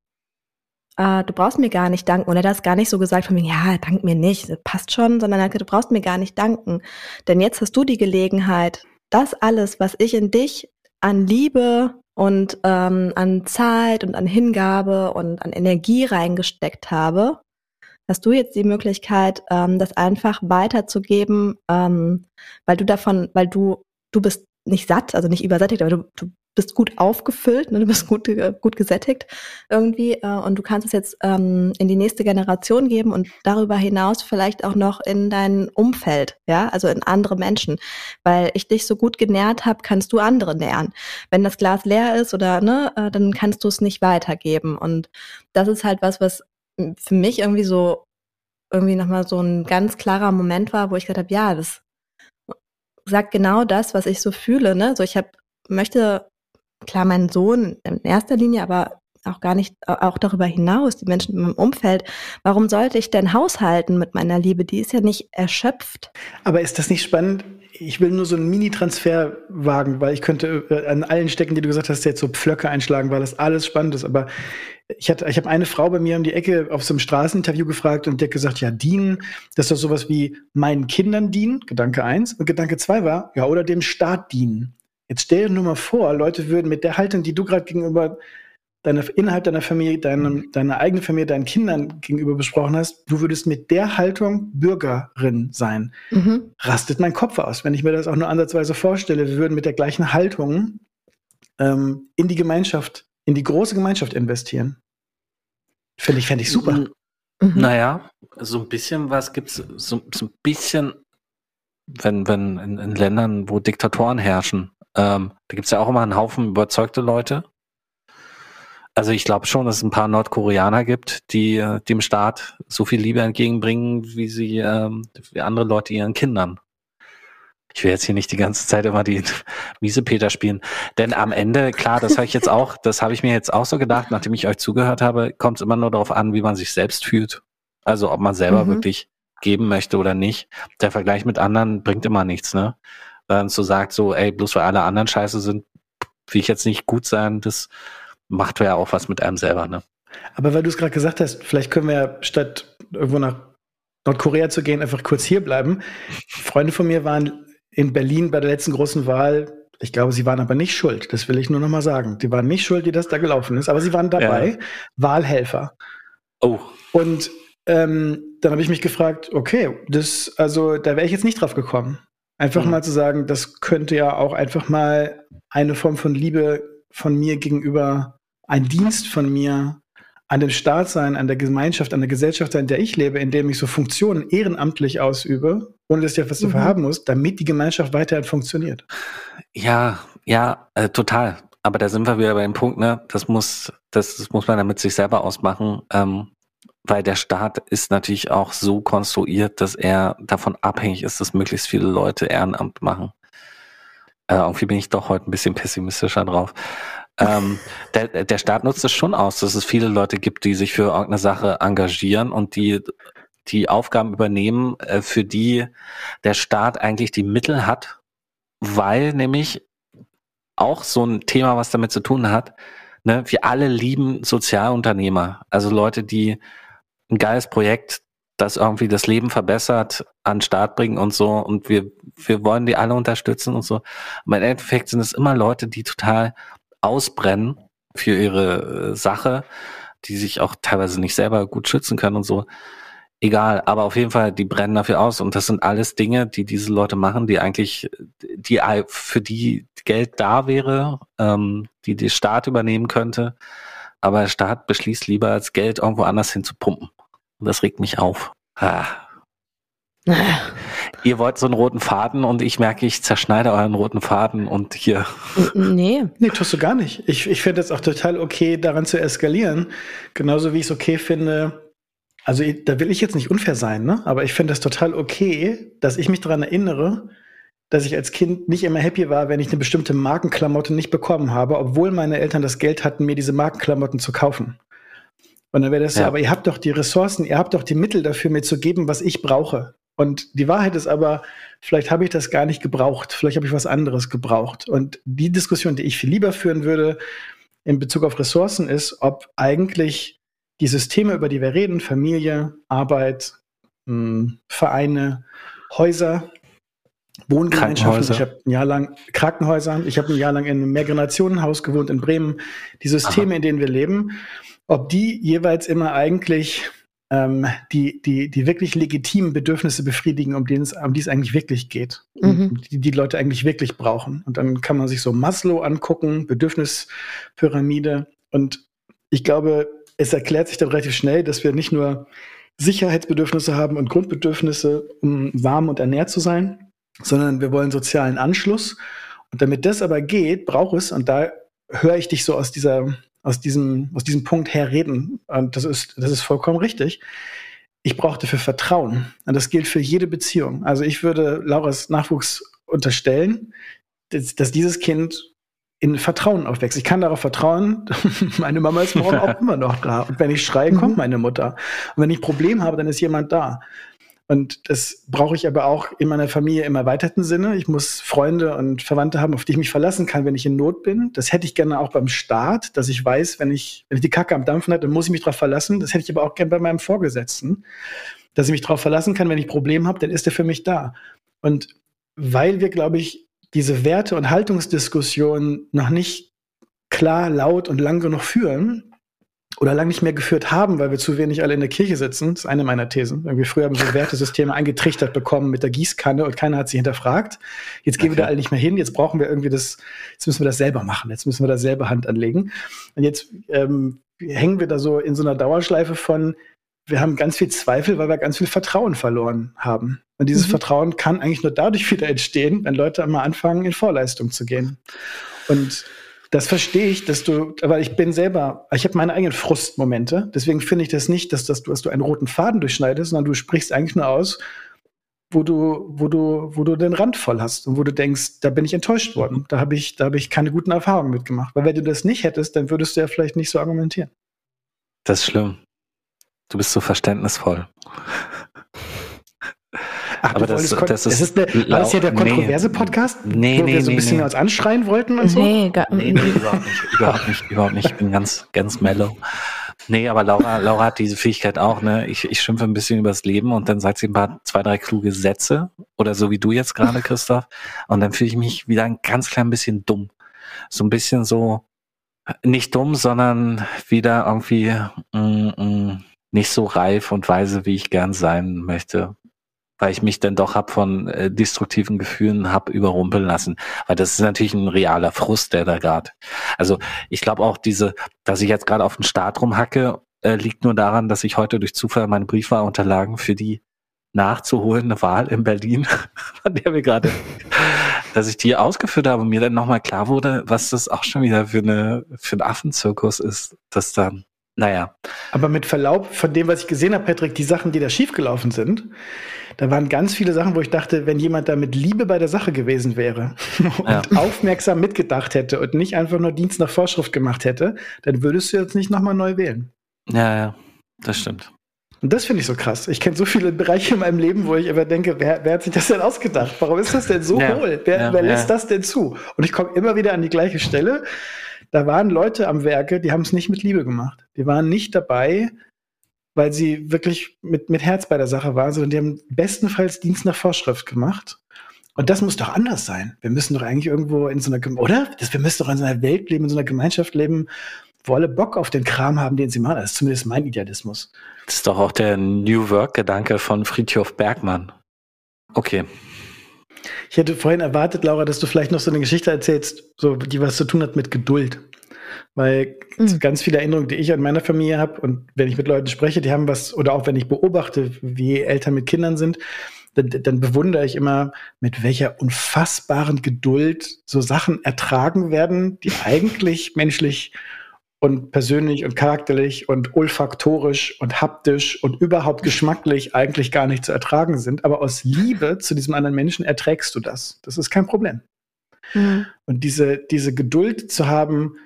S3: äh, du brauchst mir gar nicht danken. Und er hat das gar nicht so gesagt von mir, ja, dank mir nicht, passt schon, sondern er hat gesagt, du brauchst mir gar nicht danken. Denn jetzt hast du die Gelegenheit, das alles, was ich in dich an Liebe und ähm, an Zeit und an Hingabe und an Energie reingesteckt habe, hast du jetzt die Möglichkeit, ähm, das einfach weiterzugeben, ähm, weil du davon, weil du, du bist nicht satt, also nicht übersättigt, aber du, du bist gut aufgefüllt, ne, du bist gut, äh, gut gesättigt irgendwie äh, und du kannst es jetzt ähm, in die nächste Generation geben und darüber hinaus vielleicht auch noch in dein Umfeld, ja, also in andere Menschen, weil ich dich so gut genährt habe, kannst du andere nähren. Wenn das Glas leer ist oder ne, äh, dann kannst du es nicht weitergeben. Und das ist halt was, was für mich irgendwie so irgendwie nochmal so ein ganz klarer Moment war, wo ich gesagt habe, ja, das sagt genau das, was ich so fühle. Ne? So ich habe möchte klar meinen Sohn in erster Linie, aber auch gar nicht, auch darüber hinaus, die Menschen in meinem Umfeld. Warum sollte ich denn haushalten mit meiner Liebe? Die ist ja nicht erschöpft.
S4: Aber ist das nicht spannend? Ich will nur so einen Mini-Transfer wagen, weil ich könnte äh, an allen Stecken, die du gesagt hast, jetzt so Pflöcke einschlagen, weil das alles spannend ist. Aber ich hatte, ich habe eine Frau bei mir um die Ecke auf so einem Straßeninterview gefragt und die hat gesagt, ja, dienen, das ist doch sowas wie meinen Kindern dienen, Gedanke eins. Und Gedanke zwei war, ja, oder dem Staat dienen. Jetzt stell dir nur mal vor, Leute würden mit der Haltung, die du gerade gegenüber deiner, innerhalb deiner Familie, deinem, deiner eigenen Familie, deinen Kindern gegenüber besprochen hast, du würdest mit der Haltung Bürgerin sein.
S3: Mhm.
S4: Rastet mein Kopf aus, wenn ich mir das auch nur ansatzweise vorstelle. Wir würden mit der gleichen Haltung ähm, in die Gemeinschaft, in die große Gemeinschaft investieren. Finde ich, fände ich super.
S3: Mhm.
S2: Naja, so ein bisschen was gibt's, so, so ein bisschen, wenn, wenn in, in Ländern, wo Diktatoren herrschen, ähm, da gibt's ja auch immer einen Haufen überzeugte Leute. Also ich glaube schon, dass es ein paar Nordkoreaner gibt, die äh, dem Staat so viel Liebe entgegenbringen, wie sie ähm, wie andere Leute ihren Kindern. Ich will jetzt hier nicht die ganze Zeit immer die miese Peter spielen. Denn am Ende, klar, das habe ich jetzt auch, das habe ich mir jetzt auch so gedacht, nachdem ich euch zugehört habe, kommt es immer nur darauf an, wie man sich selbst fühlt. Also ob man selber
S3: Mhm.
S2: wirklich geben möchte oder nicht. Der Vergleich mit anderen bringt immer nichts, ne? Wenn man so sagt, so, ey, bloß weil alle anderen scheiße sind, will ich jetzt nicht gut sein, das macht ja auch was mit einem selber, ne?
S4: Aber weil du es gerade gesagt hast, vielleicht können wir ja statt irgendwo nach Nordkorea zu gehen, einfach kurz hier bleiben. Freunde von mir waren in Berlin bei der letzten großen Wahl. Ich glaube, sie waren aber nicht schuld. Das will ich nur noch mal sagen. Die waren nicht schuld, wie das da gelaufen ist. Aber sie waren dabei, Wahlhelfer.
S2: Oh,
S4: Und ähm, dann habe ich mich gefragt, okay, das, also da wäre ich jetzt nicht drauf gekommen. Einfach
S2: Mhm.
S4: mal zu sagen, das könnte ja auch einfach mal eine Form von Liebe von mir gegenüber, ein Dienst von mir an dem Staat sein, an der Gemeinschaft, an der Gesellschaft sein, in der ich lebe, in dem ich so Funktionen ehrenamtlich ausübe, ohne dass ich etwas dafür
S3: Mhm.
S4: haben muss, damit die Gemeinschaft weiterhin funktioniert.
S2: ja, ja, äh, total. Aber da sind wir wieder bei dem Punkt, ne? Das muss, das, das muss man dann mit sich selber ausmachen. Ähm, weil der Staat ist natürlich auch so konstruiert, dass er davon abhängig ist, dass möglichst viele Leute Ehrenamt machen. Äh, irgendwie bin ich doch heute ein bisschen pessimistischer drauf. Ähm, der, der Staat nutzt es schon aus, dass es viele Leute gibt, die sich für irgendeine Sache engagieren und die die Aufgaben übernehmen, äh, für die der Staat eigentlich die Mittel hat, weil nämlich auch so ein Thema, was damit zu tun hat, ne, wir alle lieben Sozialunternehmer, also Leute, die ein geiles Projekt, das irgendwie das Leben verbessert, an den Start bringen und so und wir, wir wollen die alle unterstützen und so. Aber im Endeffekt sind es immer Leute, die total ausbrennen für ihre äh, Sache, die sich auch teilweise nicht selber gut schützen können und so. Egal, aber auf jeden Fall, die brennen dafür aus und das sind alles Dinge, die diese Leute machen, die eigentlich, die für die Geld da wäre, ähm, die der Staat übernehmen könnte, aber der Staat beschließt lieber, als Geld irgendwo anders hin zu pumpen. Und das regt mich auf. Ah. Ihr wollt so einen roten Faden und ich merke, ich zerschneide euren roten Faden und hier.
S3: nee.
S4: Nee, tust du gar nicht. Ich, ich finde es auch total okay, daran zu eskalieren. Genauso wie ich es okay finde, also da will ich jetzt nicht unfair sein, ne? aber ich finde es total okay, dass ich mich daran erinnere, dass ich als Kind nicht immer happy war, wenn ich eine bestimmte Markenklamotte nicht bekommen habe, obwohl meine Eltern das Geld hatten, mir diese Markenklamotten zu kaufen. Und dann wäre das ja. so, aber ihr habt doch die Ressourcen, ihr habt doch die Mittel dafür, mir zu geben, was ich brauche. Und die Wahrheit ist aber, vielleicht habe ich das gar nicht gebraucht, vielleicht habe ich was anderes gebraucht. Und die Diskussion, die ich viel lieber führen würde in Bezug auf Ressourcen, ist, ob eigentlich die Systeme, über die wir reden, Familie, Arbeit, mh, Vereine, Häuser, Wohngemeinschaften. Ich habe ein Jahr lang Krankenhäuser, ich habe ein Jahr lang in einem Mehrgenerationenhaus gewohnt in Bremen. Die Systeme, Aha. in denen wir leben, ob die jeweils immer eigentlich ähm, die, die, die wirklich legitimen Bedürfnisse befriedigen, um, denen um die es eigentlich wirklich geht, mhm. die die Leute eigentlich wirklich brauchen. Und dann kann man sich so Maslow angucken, Bedürfnispyramide. Und ich glaube, es erklärt sich dann relativ schnell, dass wir nicht nur Sicherheitsbedürfnisse haben und Grundbedürfnisse, um warm und ernährt zu sein, sondern wir wollen sozialen Anschluss. Und damit das aber geht, braucht es, und da höre ich dich so aus dieser, aus diesem, aus diesem Punkt her reden. Und das ist, das ist vollkommen richtig. Ich brauche dafür Vertrauen. Und das gilt für jede Beziehung. Also ich würde Lauras Nachwuchs unterstellen, dass, dass dieses Kind in Vertrauen aufwächst. Ich kann darauf vertrauen, meine Mama ist morgen auch immer noch da. Und wenn ich schreie, kommt meine Mutter. Und wenn ich ein Problem habe, dann ist jemand da. Und das brauche ich aber auch in meiner Familie im erweiterten Sinne. Ich muss Freunde und Verwandte haben, auf die ich mich verlassen kann, wenn ich in Not bin. Das hätte ich gerne auch beim Staat, dass ich weiß, wenn ich, wenn ich die Kacke am Dampfen habe, dann muss ich mich darauf verlassen. Das hätte ich aber auch gerne bei meinem Vorgesetzten, dass ich mich darauf verlassen kann, wenn ich Probleme habe, dann ist er für mich da. Und weil wir, glaube ich, diese Werte- und Haltungsdiskussion noch nicht klar, laut und lang genug führen, oder lange nicht mehr geführt haben, weil wir zu wenig alle in der Kirche sitzen. Das ist eine meiner Thesen. Irgendwie früher haben wir so Wertesysteme eingetrichtert bekommen mit der Gießkanne und keiner hat sie hinterfragt. Jetzt gehen okay. wir da alle nicht mehr hin. Jetzt brauchen wir irgendwie das, jetzt müssen wir das selber machen. Jetzt müssen wir da selber Hand anlegen. Und jetzt ähm, hängen wir da so in so einer Dauerschleife von, wir haben ganz viel Zweifel, weil wir ganz viel Vertrauen verloren haben. Und dieses mhm. Vertrauen kann eigentlich nur dadurch wieder entstehen, wenn Leute einmal anfangen, in Vorleistung zu gehen. Und Das verstehe ich, dass du, aber ich bin selber, ich habe meine eigenen Frustmomente. Deswegen finde ich das nicht, dass, dass, du, dass du einen roten Faden durchschneidest, sondern du sprichst eigentlich nur aus, wo du, wo du, wo du den Rand voll hast und wo du denkst, da bin ich enttäuscht worden. Da habe ich, da habe ich keine guten Erfahrungen mitgemacht. Weil wenn du das nicht hättest, dann würdest du ja vielleicht nicht so argumentieren.
S2: Das ist schlimm. Du bist so verständnisvoll.
S4: Ach,
S2: Aber
S4: du
S2: das-
S4: kon-
S2: das ist
S4: ist eine, war das hier der
S2: lau- nee.
S4: kontroverse Podcast?
S2: Nee,
S4: wo
S2: nee,
S4: wir so ein
S2: nee,
S4: bisschen
S2: nee.
S4: uns anschreien wollten und so?
S3: Nee, gar,
S2: Nee, nee, überhaupt nicht, überhaupt nicht, überhaupt nicht. Ich bin ganz, ganz mellow. Nee, aber Laura, Laura hat diese Fähigkeit auch, ne? Ich, ich schimpfe ein bisschen übers Leben und dann sagt sie ein paar, zwei, drei kluge Sätze oder so wie du jetzt gerade, Christoph. Und dann fühle ich mich wieder ein ganz klein bisschen dumm. So ein bisschen so, nicht dumm, sondern wieder irgendwie mm, mm, nicht so reif und weise, wie ich gern sein möchte. Weil ich mich dann doch hab von äh, destruktiven Gefühlen hab überrumpeln lassen. Weil das ist natürlich ein realer Frust, der da gerade. Also ich glaube auch diese, dass ich jetzt gerade auf den Start rumhacke, äh, liegt nur daran, dass ich heute durch Zufall meine Briefwahlunterlagen für die nachzuholende Wahl in Berlin, von der wir gerade, dass ich die ausgeführt habe und mir dann nochmal klar wurde, was das auch schon wieder für eine für ein Affenzirkus ist, dass dann, naja,
S4: Aber mit Verlaub von dem, was ich gesehen habe, Patrick, die Sachen, die da schiefgelaufen sind, da waren ganz viele Sachen, wo ich dachte, wenn jemand da mit Liebe bei der Sache gewesen wäre und
S2: Ja.
S4: aufmerksam mitgedacht hätte und nicht einfach nur Dienst nach Vorschrift gemacht hätte, dann würdest du jetzt nicht nochmal neu wählen.
S2: ja, ja, das stimmt.
S4: Und das finde ich so krass. Ich kenne so viele Bereiche in meinem Leben, wo ich immer denke, wer, wer hat sich das denn ausgedacht? Warum ist das denn so
S2: Ja.
S4: hohl? Wer,
S2: Ja,
S4: wer lässt das denn zu? Und ich komme immer wieder an die gleiche Stelle. Da waren Leute am Werke, die haben es nicht mit Liebe gemacht. Die waren nicht dabei, weil sie wirklich mit, mit Herz bei der Sache waren, sondern die haben bestenfalls Dienst nach Vorschrift gemacht. Und das muss doch anders sein. Wir müssen doch eigentlich irgendwo in so einer, oder? Das, wir müssen doch in so einer Welt leben, in so einer Gemeinschaft leben, wo alle Bock auf den Kram haben, den sie machen. Das ist zumindest mein Idealismus.
S2: Das ist doch auch der New Work-Gedanke von Friedhof Bergmann. Okay.
S4: Ich hätte vorhin erwartet, Laura, dass du vielleicht noch so eine Geschichte erzählst, so, die was zu tun hat mit Geduld. Weil
S3: Mhm.
S4: ganz viele Erinnerungen, die ich an meiner Familie habe und wenn ich mit Leuten spreche, die haben was, oder auch wenn ich beobachte, wie Eltern mit Kindern sind, dann, dann bewundere ich immer, mit welcher unfassbaren Geduld so Sachen ertragen werden, die eigentlich menschlich und persönlich und charakterlich und olfaktorisch und haptisch und überhaupt geschmacklich eigentlich gar nicht zu ertragen sind. Aber aus Liebe zu diesem anderen Menschen erträgst du das. Das ist kein Problem.
S3: Mhm.
S4: Und diese, diese Geduld zu haben,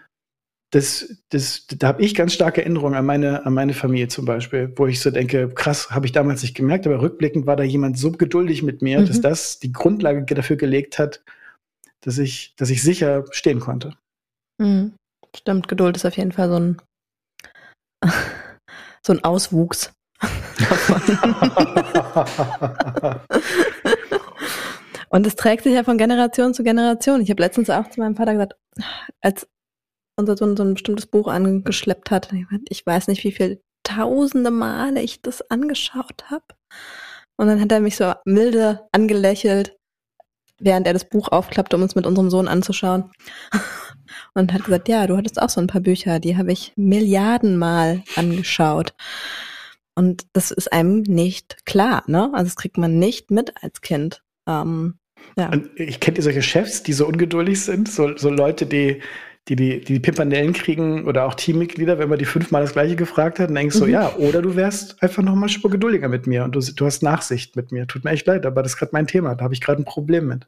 S4: das, das, da habe ich ganz starke Erinnerungen an meine, an meine Familie zum Beispiel, wo ich so denke, krass, habe ich damals nicht gemerkt, aber rückblickend war da jemand so geduldig mit mir,
S3: Mhm.
S4: dass das die Grundlage dafür gelegt hat, dass ich, dass ich sicher stehen konnte.
S3: Mhm. Stimmt, Geduld ist auf jeden Fall so ein, so ein Auswuchs. Und es trägt sich ja von Generation zu Generation. Ich habe letztens auch zu meinem Vater gesagt, als unser Sohn so ein bestimmtes Buch angeschleppt hat, ich weiß nicht, wie viele tausende Male ich das angeschaut habe. Und dann hat er mich so milde angelächelt, während er das Buch aufklappte, um uns mit unserem Sohn anzuschauen. Und hat gesagt, ja, du hattest auch so ein paar Bücher, die habe ich Milliardenmal angeschaut. Und das ist einem nicht klar, ne? Also das kriegt man nicht mit als Kind. Ähm, ja.
S4: Und ich kennt ihr solche Chefs, die so ungeduldig sind, so, so Leute, die die, die die Pimpernellen kriegen oder auch Teammitglieder, wenn man die fünfmal das gleiche gefragt hat, dann denkst du,
S3: Mhm.
S4: ja, oder du wärst einfach noch mal eine Spur geduldiger mit mir und du, du hast Nachsicht mit mir. Tut mir echt leid, aber das ist gerade mein Thema. Da habe ich gerade ein Problem mit.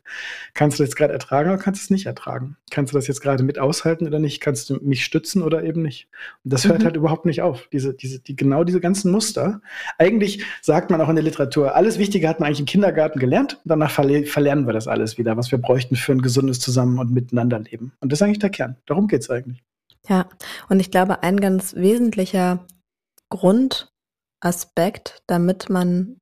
S4: Kannst du das gerade ertragen oder kannst du es nicht ertragen? Kannst du das jetzt gerade mit aushalten oder nicht? Kannst du mich stützen oder eben nicht? Und das hört
S3: Mhm.
S4: halt überhaupt nicht auf. Diese, diese, die, genau diese ganzen Muster. Eigentlich sagt man auch in der Literatur, alles Wichtige hat man eigentlich im Kindergarten gelernt. Danach verle verlernen wir das alles wieder, was wir bräuchten für ein gesundes Zusammen- und Miteinanderleben. Und das ist eigentlich der Kern. Darum geht's eigentlich.
S3: Ja, und ich glaube, ein ganz wesentlicher Grundaspekt, damit man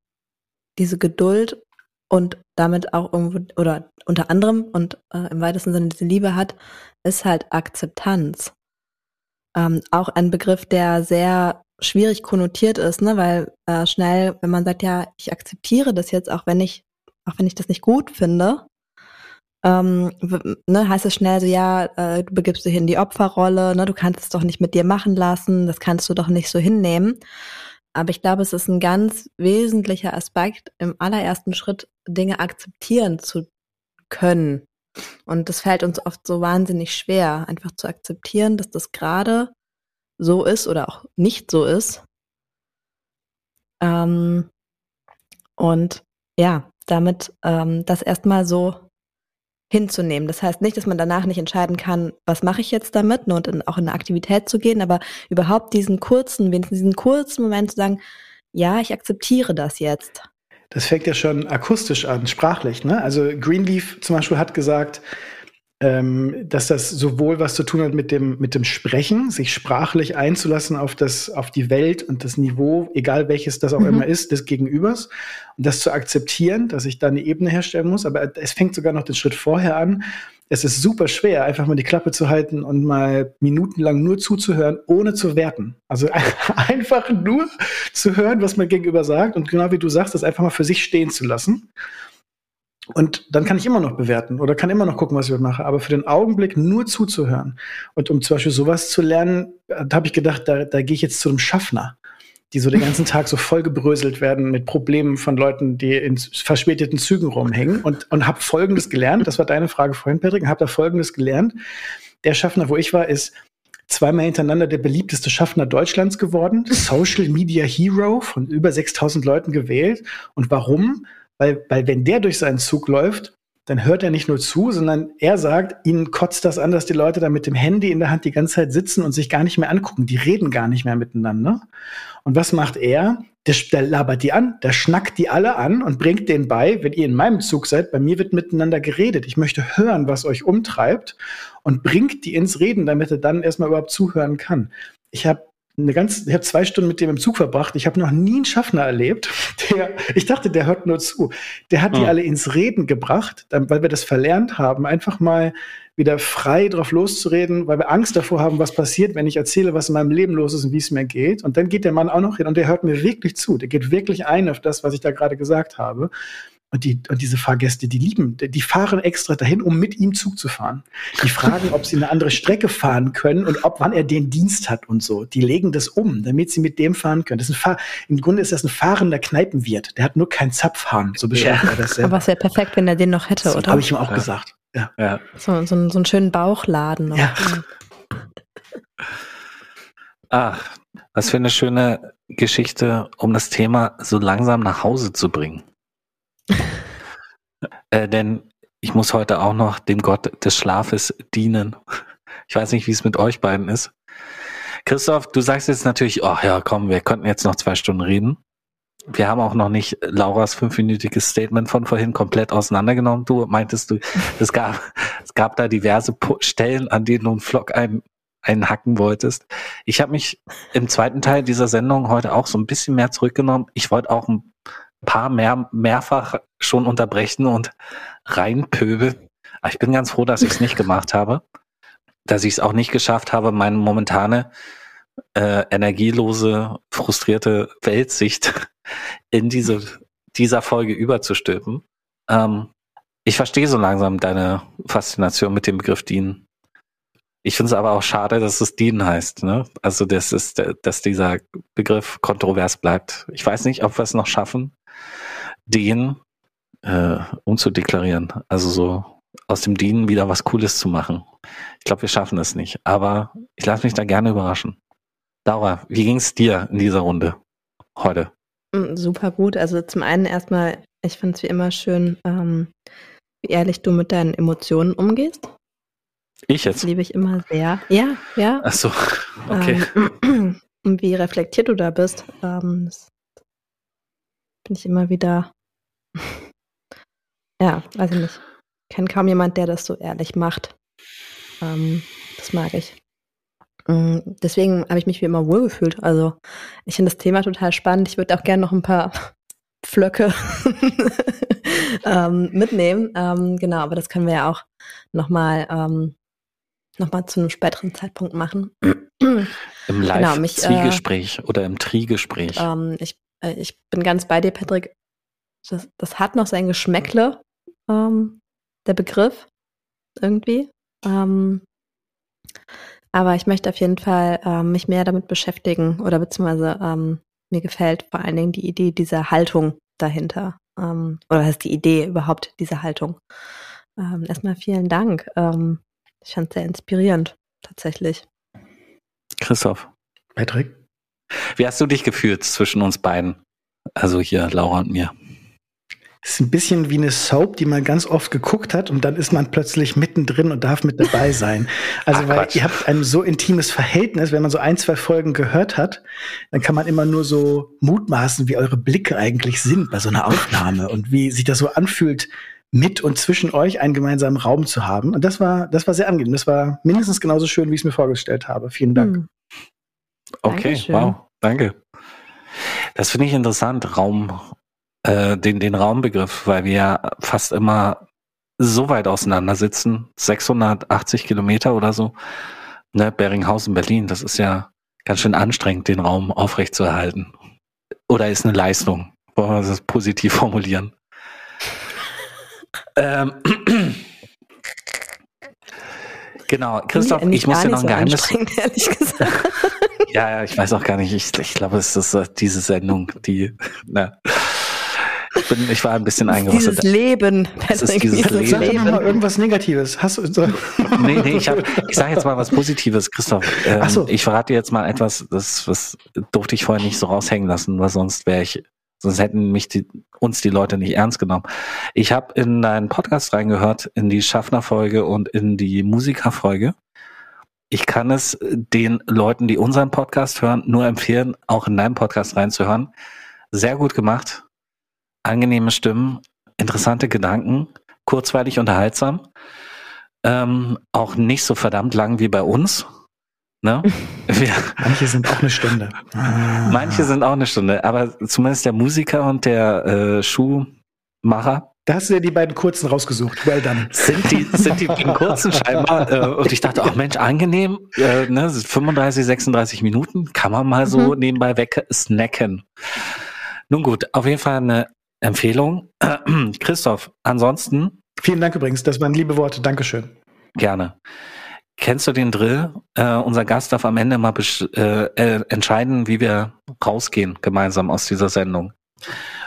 S3: diese Geduld und damit auch irgendwo oder unter anderem und äh, im weitesten Sinne diese Liebe hat, ist halt Akzeptanz. Ähm, auch ein Begriff, der sehr schwierig konnotiert ist, ne, weil äh, schnell, wenn man sagt, ja, ich akzeptiere das jetzt, auch wenn ich, auch wenn ich das nicht gut finde, ähm, ne, heißt es schnell so, ja, äh, du begibst dich in die Opferrolle, ne, du kannst es doch nicht mit dir machen lassen, das kannst du doch nicht so hinnehmen. Aber ich glaube, es ist ein ganz wesentlicher Aspekt, im allerersten Schritt Dinge akzeptieren zu können. Und das fällt uns oft so wahnsinnig schwer, einfach zu akzeptieren, dass das gerade so ist oder auch nicht so ist. Ähm, und ja, damit ähm, das erstmal so hinzunehmen. Das heißt nicht, dass man danach nicht entscheiden kann, was mache ich jetzt damit ne, und in, auch in eine Aktivität zu gehen, aber überhaupt diesen kurzen, wenigstens diesen kurzen Moment zu sagen, ja, ich akzeptiere das jetzt.
S4: Das fängt ja schon akustisch an, sprachlich. Ne? Also Greenleaf zum Beispiel hat gesagt, ähm, dass das sowohl was zu tun hat mit dem, mit dem Sprechen, sich sprachlich einzulassen auf, das, auf die Welt und das Niveau, egal welches das auch mhm. immer ist, des Gegenübers, und das zu akzeptieren, dass ich da eine Ebene herstellen muss. Aber es fängt sogar noch den Schritt vorher an. Es ist super schwer, einfach mal die Klappe zu halten und mal minutenlang nur zuzuhören, ohne zu werten. Also einfach nur zu hören, was man gegenüber sagt und genau wie du sagst, das einfach mal für sich stehen zu lassen. Und dann kann ich immer noch bewerten oder kann immer noch gucken, was ich mache. Aber für den Augenblick nur zuzuhören. Und um zum Beispiel sowas zu lernen, da habe ich gedacht, da, da gehe ich jetzt zu einem Schaffner, die so den ganzen Tag so vollgebröselt werden mit Problemen von Leuten, die in verspäteten Zügen rumhängen. Und, und habe Folgendes gelernt. Das war deine Frage vorhin, Patrick. Habe da Folgendes gelernt. Der Schaffner, wo ich war, ist zweimal hintereinander der beliebteste Schaffner Deutschlands geworden. Social Media Hero von über 6000 Leuten gewählt. Und warum? Weil, weil wenn der durch seinen Zug läuft, dann hört er nicht nur zu, sondern er sagt, ihnen kotzt das an, dass die Leute da mit dem Handy in der Hand die ganze Zeit sitzen und sich gar nicht mehr angucken. Die reden gar nicht mehr miteinander. Und was macht er? Der, der labert die an, der schnackt die alle an und bringt denen bei, wenn ihr in meinem Zug seid, bei mir wird miteinander geredet. Ich möchte hören, was euch umtreibt und bringt die ins Reden, damit er dann erstmal überhaupt zuhören kann. Ich habe eine ganz, ich habe zwei Stunden mit dem im Zug verbracht. Ich habe noch nie einen Schaffner erlebt, der, ich dachte, der hört nur zu. Der hat die alle ins Reden gebracht, weil wir das verlernt haben, einfach mal wieder frei drauf loszureden, weil wir Angst davor haben, was passiert, wenn ich erzähle, was in meinem Leben los ist und wie es mir geht. Und dann geht der Mann auch noch hin und der hört mir wirklich zu. Der geht wirklich ein auf das, was ich da gerade gesagt habe. Und, die, und diese Fahrgäste, die lieben, die fahren extra dahin, um mit ihm Zug zu fahren. Die fragen, ob sie eine andere Strecke fahren können und ob wann er den Dienst hat und so. Die legen das um, damit sie mit dem fahren können. Das ist ein Fahr Im Grunde ist das ein fahrender Kneipenwirt. Der hat nur kein Zapfhahn, so beschreibt ja. er das
S3: selber. Aber es wäre perfekt, wenn er den noch hätte,
S4: so,
S3: oder?
S4: Habe ich ihm auch ja. gesagt. Ja.
S3: ja. So, so, so einen schönen Bauchladen noch. Ja.
S2: Ach, was für eine schöne Geschichte, um das Thema so langsam nach Hause zu bringen. äh, denn ich muss heute auch noch dem Gott des Schlafes dienen. Ich weiß nicht, wie es mit euch beiden ist. Christoph, du sagst jetzt natürlich, oh ja, komm, wir könnten jetzt noch zwei Stunden reden. Wir haben auch noch nicht Lauras fünfminütiges Statement von vorhin komplett auseinandergenommen. Du meintest du, es gab, es gab da diverse Stellen, an denen du einen Vlog ein, einhacken wolltest. Ich habe mich im zweiten Teil dieser Sendung heute auch so ein bisschen mehr zurückgenommen. Ich wollte auch ein paar mehr, mehrfach schon unterbrechen und reinpöbeln. Ich bin ganz froh, dass ich es nicht gemacht habe. Dass ich es auch nicht geschafft habe, meine momentane äh, energielose, frustrierte Weltsicht in diese, dieser Folge überzustülpen. Ähm, ich verstehe so langsam deine Faszination mit dem Begriff dienen. Ich finde es aber auch schade, dass es dienen heißt. Ne? Also, das ist, dass dieser Begriff kontrovers bleibt. Ich weiß nicht, ob wir es noch schaffen, den äh, umzudeklarieren. Also so aus dem Dienen wieder was Cooles zu machen. Ich glaube, wir schaffen es nicht. Aber ich lasse mich da gerne überraschen. Laura, wie ging es dir in dieser Runde heute?
S3: Mm, super gut. Also zum einen erstmal, ich finde es wie immer schön, ähm, wie ehrlich du mit deinen Emotionen umgehst.
S2: Ich jetzt?
S3: Das liebe ich immer sehr. Ja, ja.
S2: Ach so, okay.
S3: Ähm, und wie reflektiert du da bist. Ähm, das bin ich immer wieder, ja, weiß ich nicht. Ich kenne kaum jemand, der das so ehrlich macht. Ähm, das mag ich. Mm, deswegen habe ich mich wie immer wohlgefühlt. Also ich finde das Thema total spannend. Ich würde auch gerne noch ein paar Flöcke ähm, mitnehmen. Ähm, genau, aber das können wir ja auch nochmal ähm, noch zu einem späteren Zeitpunkt machen.
S2: Im Live-Zwiegespräch genau, äh, oder im Triegespräch.
S3: Ähm, ich ich bin ganz bei dir, Patrick. Das, das hat noch sein Geschmäckle, ähm, der Begriff, irgendwie. Ähm, aber ich möchte auf jeden Fall ähm, mich mehr damit beschäftigen oder beziehungsweise ähm, mir gefällt vor allen Dingen die Idee dieser Haltung dahinter. Ähm, oder heißt die Idee überhaupt dieser Haltung. ähm, erstmal vielen Dank. Ähm, ich fand es sehr inspirierend, tatsächlich.
S2: Christoph,
S4: Patrick?
S2: Wie hast du dich gefühlt zwischen uns beiden? Also hier, Laura und mir.
S4: Es ist ein bisschen wie eine Soap, die man ganz oft geguckt hat und dann ist man plötzlich mittendrin und darf mit dabei sein. Also
S2: Ach,
S4: weil
S2: Quatsch.
S4: ihr habt ein so intimes Verhältnis, wenn man so ein, zwei Folgen gehört hat, dann kann man immer nur so mutmaßen, wie eure Blicke eigentlich sind bei so einer Aufnahme und wie sich das so anfühlt, mit und zwischen euch einen gemeinsamen Raum zu haben. Und das war, das war sehr angenehm. Das war mindestens genauso schön, wie ich es mir vorgestellt habe. Vielen Dank.
S3: Hm.
S2: Okay,
S3: Dankeschön.
S2: wow, danke. Das finde ich interessant, Raum, äh, den, den Raumbegriff, weil wir ja fast immer so weit auseinander sitzen, 680 Kilometer oder so, ne, Beringhausen, Berlin, das ist ja ganz schön anstrengend, den Raum aufrechtzuerhalten. Oder ist eine Leistung, wollen wir das positiv formulieren. ähm, genau, Christoph, ich muss dir noch ein Geheimnis
S3: ehrlich gesagt.
S2: Ja, ja, ich weiß auch gar nicht. Ich, ich glaube, es ist äh, diese Sendung, die. Na, ich, bin, ich war ein bisschen
S3: Dieses
S2: eingerostet.
S3: Leben,
S2: Es ist dieses
S3: dieses
S4: Sag doch
S2: Leben.
S4: noch mal irgendwas Negatives. Hast du so
S2: Nee, nee, ich, hab, ich sage jetzt mal was Positives, Christoph. Ähm,
S4: Ach so.
S2: Ich verrate dir jetzt mal etwas, das, das durfte ich vorher nicht so raushängen lassen, weil sonst wäre ich, sonst hätten mich die, uns die Leute nicht ernst genommen. Ich habe in deinen Podcast reingehört, in die Schaffner-Folge und in die Musiker-Folge. Ich kann es den Leuten, die unseren Podcast hören, nur empfehlen, auch in deinen Podcast reinzuhören. Sehr gut gemacht. Angenehme Stimmen, interessante Gedanken, kurzweilig unterhaltsam. Ähm, auch nicht so verdammt lang wie bei uns. Ne?
S4: Manche sind auch eine Stunde.
S2: Manche sind auch eine Stunde, aber zumindest der Musiker und der äh, Schuhmacher
S4: Da hast du ja die beiden kurzen rausgesucht. Well done.
S2: sind die, sind die in kurzen scheinbar. Äh, und ich dachte, ach Mensch, angenehm, äh, ne, 35, 36 Minuten kann man mal so
S3: Mhm.
S2: nebenbei weg snacken. Nun gut, auf jeden Fall eine Empfehlung. Christoph, ansonsten
S4: Vielen Dank übrigens. Das waren liebe Worte. Dankeschön.
S2: Gerne. Kennst du den Drill? Äh, unser Gast darf am Ende mal besch- äh, äh, entscheiden, wie wir rausgehen gemeinsam aus dieser Sendung.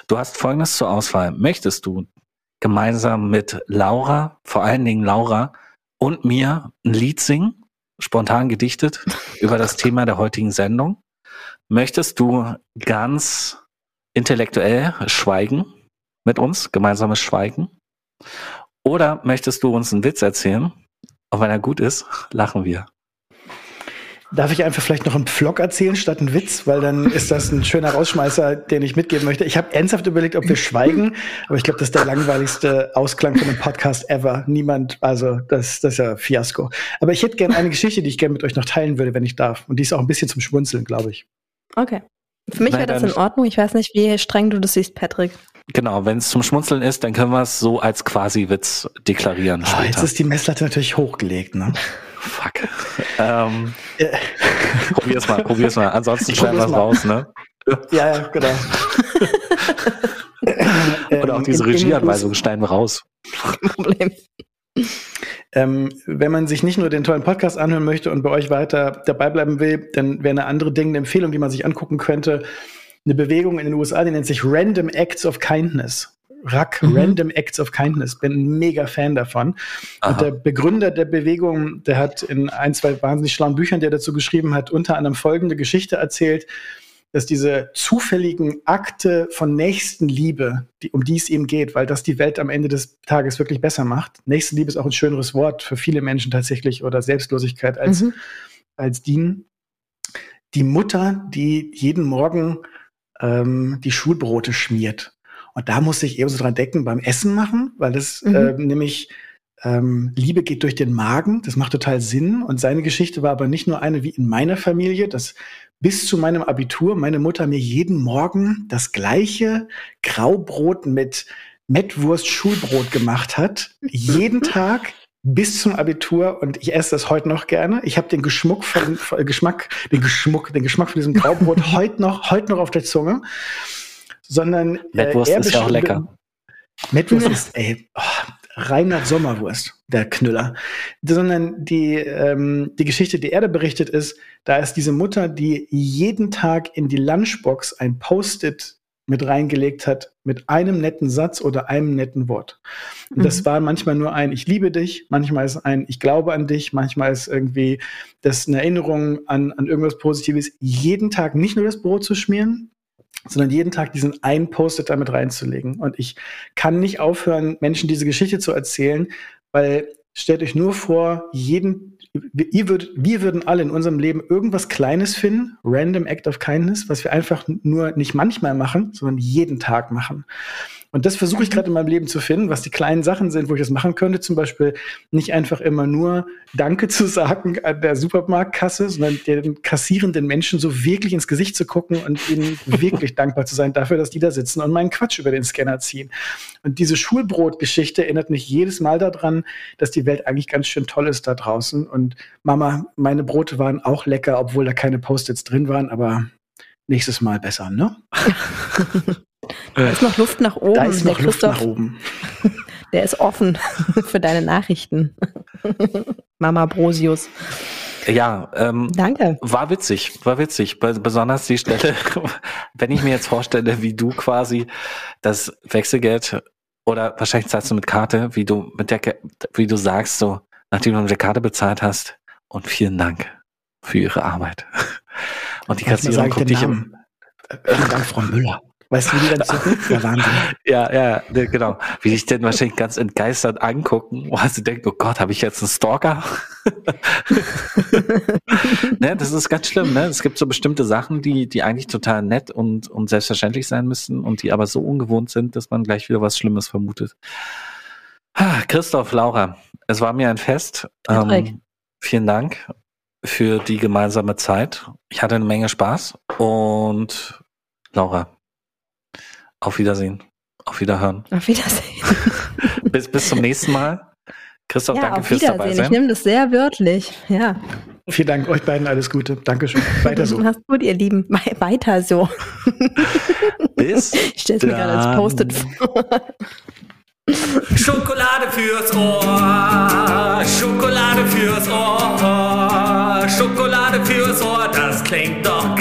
S2: Du hast Folgendes zur Auswahl. Möchtest du gemeinsam mit Laura, vor allen Dingen Laura und mir ein Lied singen, spontan gedichtet, über das Thema der heutigen Sendung? Möchtest du ganz intellektuell schweigen mit uns, gemeinsames Schweigen? Oder möchtest du uns einen Witz erzählen? Und wenn er gut ist, lachen wir.
S4: Darf ich einfach vielleicht noch einen Pflock erzählen statt einen Witz? Weil dann ist das ein schöner Rausschmeißer, den ich mitgeben möchte. Ich habe ernsthaft überlegt, ob wir schweigen, aber ich glaube, das ist der langweiligste Ausklang von einem Podcast ever. Niemand, also das, das ist ja Fiasko. Aber ich hätte gerne eine Geschichte, die ich gerne mit euch noch teilen würde, wenn ich darf. Und die ist auch ein bisschen zum Schmunzeln, glaube ich.
S3: Okay. Für mich wäre das in Ordnung. Ich weiß nicht, wie streng du das siehst, Patrick.
S2: Genau, wenn es zum Schmunzeln ist, dann können wir es so als Quasi-Witz deklarieren
S4: Ah, jetzt ist die Messlatte natürlich hochgelegt, ne?
S2: Fuck. ähm,
S4: Äh,
S2: probier's mal, probier's mal. Ansonsten schneiden wir es raus, ne?
S4: ja, ja, genau.
S2: Oder auch
S4: Ähm,
S2: diese Regieanweisung schneiden wir raus.
S3: Kein Problem.
S4: Ähm, wenn man sich nicht nur den tollen Podcast anhören möchte und bei euch weiter dabei bleiben will, dann wäre eine andere Dinge, eine Empfehlung, die man sich angucken könnte, eine Bewegung in den USA, die nennt sich Random Acts of Kindness. RAK,
S3: Mhm.
S4: Random Acts of Kindness. Bin ein mega Fan davon.
S2: Aha.
S4: Und der Begründer der Bewegung, der hat in ein, zwei wahnsinnig schlauen Büchern, die er dazu geschrieben hat, unter anderem folgende Geschichte erzählt, dass diese zufälligen Akte von Nächstenliebe, die, um die es ihm geht, weil das die Welt am Ende des Tages wirklich besser macht. Nächstenliebe ist auch ein schöneres Wort für viele Menschen tatsächlich oder Selbstlosigkeit als,
S3: Mhm.
S4: als dienen. Die Mutter, die jeden Morgen ähm, die Schulbrote schmiert. Und da muss ich eben so dran denken beim Essen machen, weil das
S3: Mhm.
S4: ähm, nämlich ähm, Liebe geht durch den Magen. Das macht total Sinn. Und seine Geschichte war aber nicht nur eine wie in meiner Familie, dass bis zu meinem Abitur meine Mutter mir jeden Morgen das gleiche Graubrot mit Mettwurst Schulbrot gemacht hat. jeden Tag bis zum Abitur und ich esse das heute noch gerne. Ich habe den Geschmuck von, von Geschmack, den Geschmuck, den Geschmack von diesem Graubrot heute noch, heute noch auf der Zunge. Sondern
S2: Mettwurst
S4: er
S2: ist ja auch lecker.
S4: Mettwurst ist, ey, oh, Reinhard Sommerwurst, der Knüller. Sondern die, ähm, die Geschichte, die er da berichtet, ist, da ist diese Mutter, die jeden Tag in die Lunchbox ein Post-it mit reingelegt hat, mit einem netten Satz oder einem netten Wort. Und das
S3: Mhm.
S4: war manchmal nur ein Ich liebe dich, manchmal ist ein Ich glaube an dich, manchmal ist irgendwie das eine Erinnerung an, an irgendwas Positives. Jeden Tag nicht nur das Brot zu schmieren, sondern jeden Tag diesen einen Post-it damit reinzulegen. Und ich kann nicht aufhören, Menschen diese Geschichte zu erzählen, weil stellt euch nur vor, jeden, ihr würdet, wir würden alle in unserem Leben irgendwas Kleines finden, random act of kindness, was wir einfach nur nicht manchmal machen, sondern jeden Tag machen. Und das versuche ich gerade in meinem Leben zu finden, was die kleinen Sachen sind, wo ich das machen könnte. Zum Beispiel nicht einfach immer nur Danke zu sagen an der Supermarktkasse, sondern den kassierenden Menschen so wirklich ins Gesicht zu gucken und ihnen wirklich dankbar zu sein dafür, dass die da sitzen und meinen Quatsch über den Scanner ziehen. Und diese Schulbrot-Geschichte erinnert mich jedes Mal daran, dass die Welt eigentlich ganz schön toll ist da draußen. Und Mama, meine Brote waren auch lecker, obwohl da keine Post-its drin waren, aber nächstes Mal besser, ne?
S3: Da ist noch Luft nach oben.
S4: Da ist noch
S3: der
S4: Luft
S3: Christoph,
S4: nach oben.
S3: der ist offen für deine Nachrichten. Mama Brosius.
S2: Ja, ähm,
S3: Danke.
S2: war witzig, war witzig. Be- Besonders die Stelle, wenn ich mir jetzt vorstelle, wie du quasi das Wechselgeld oder wahrscheinlich zahlst du mit Karte, wie du mit der, wie du sagst, so, nachdem du mit der Karte bezahlt hast und vielen Dank für ihre Arbeit. Und die Kassiererin guckt dich im.
S4: Äh, Vielen Dank, Frau Müller. Weißt du, wie die dann zucken? Ja, Wahnsinn.
S2: Ja, ja, ne, genau. Wie dich denn wahrscheinlich ganz entgeistert angucken, wo sie denken, oh Gott, habe ich jetzt einen Stalker? ne, das ist ganz schlimm, ne? Es gibt so bestimmte Sachen, die, die eigentlich total nett und, und selbstverständlich sein müssen und die aber so ungewohnt sind, dass man gleich wieder was Schlimmes vermutet. Ah, Christoph, Laura, es war mir ein Fest. Ähm, vielen Dank für die gemeinsame Zeit. Ich hatte eine Menge Spaß und Laura, auf Wiedersehen. Auf Wiederhören.
S3: Auf Wiedersehen.
S2: Bis, bis zum nächsten Mal. Christoph,
S3: ja,
S2: danke
S3: auf
S2: fürs
S3: Wiedersehen. Ich
S2: Dabeisein.
S3: nehme das sehr wörtlich. Ja.
S4: Vielen Dank euch beiden, alles Gute. Dankeschön. Weiter so.
S3: Mach's gut, ihr Lieben. We- Weiter so.
S2: Bis
S3: Ich stelle es mir gerade als. Post-it vor.
S1: Schokolade fürs Ohr, Schokolade fürs Ohr, Schokolade fürs Ohr, das klingt doch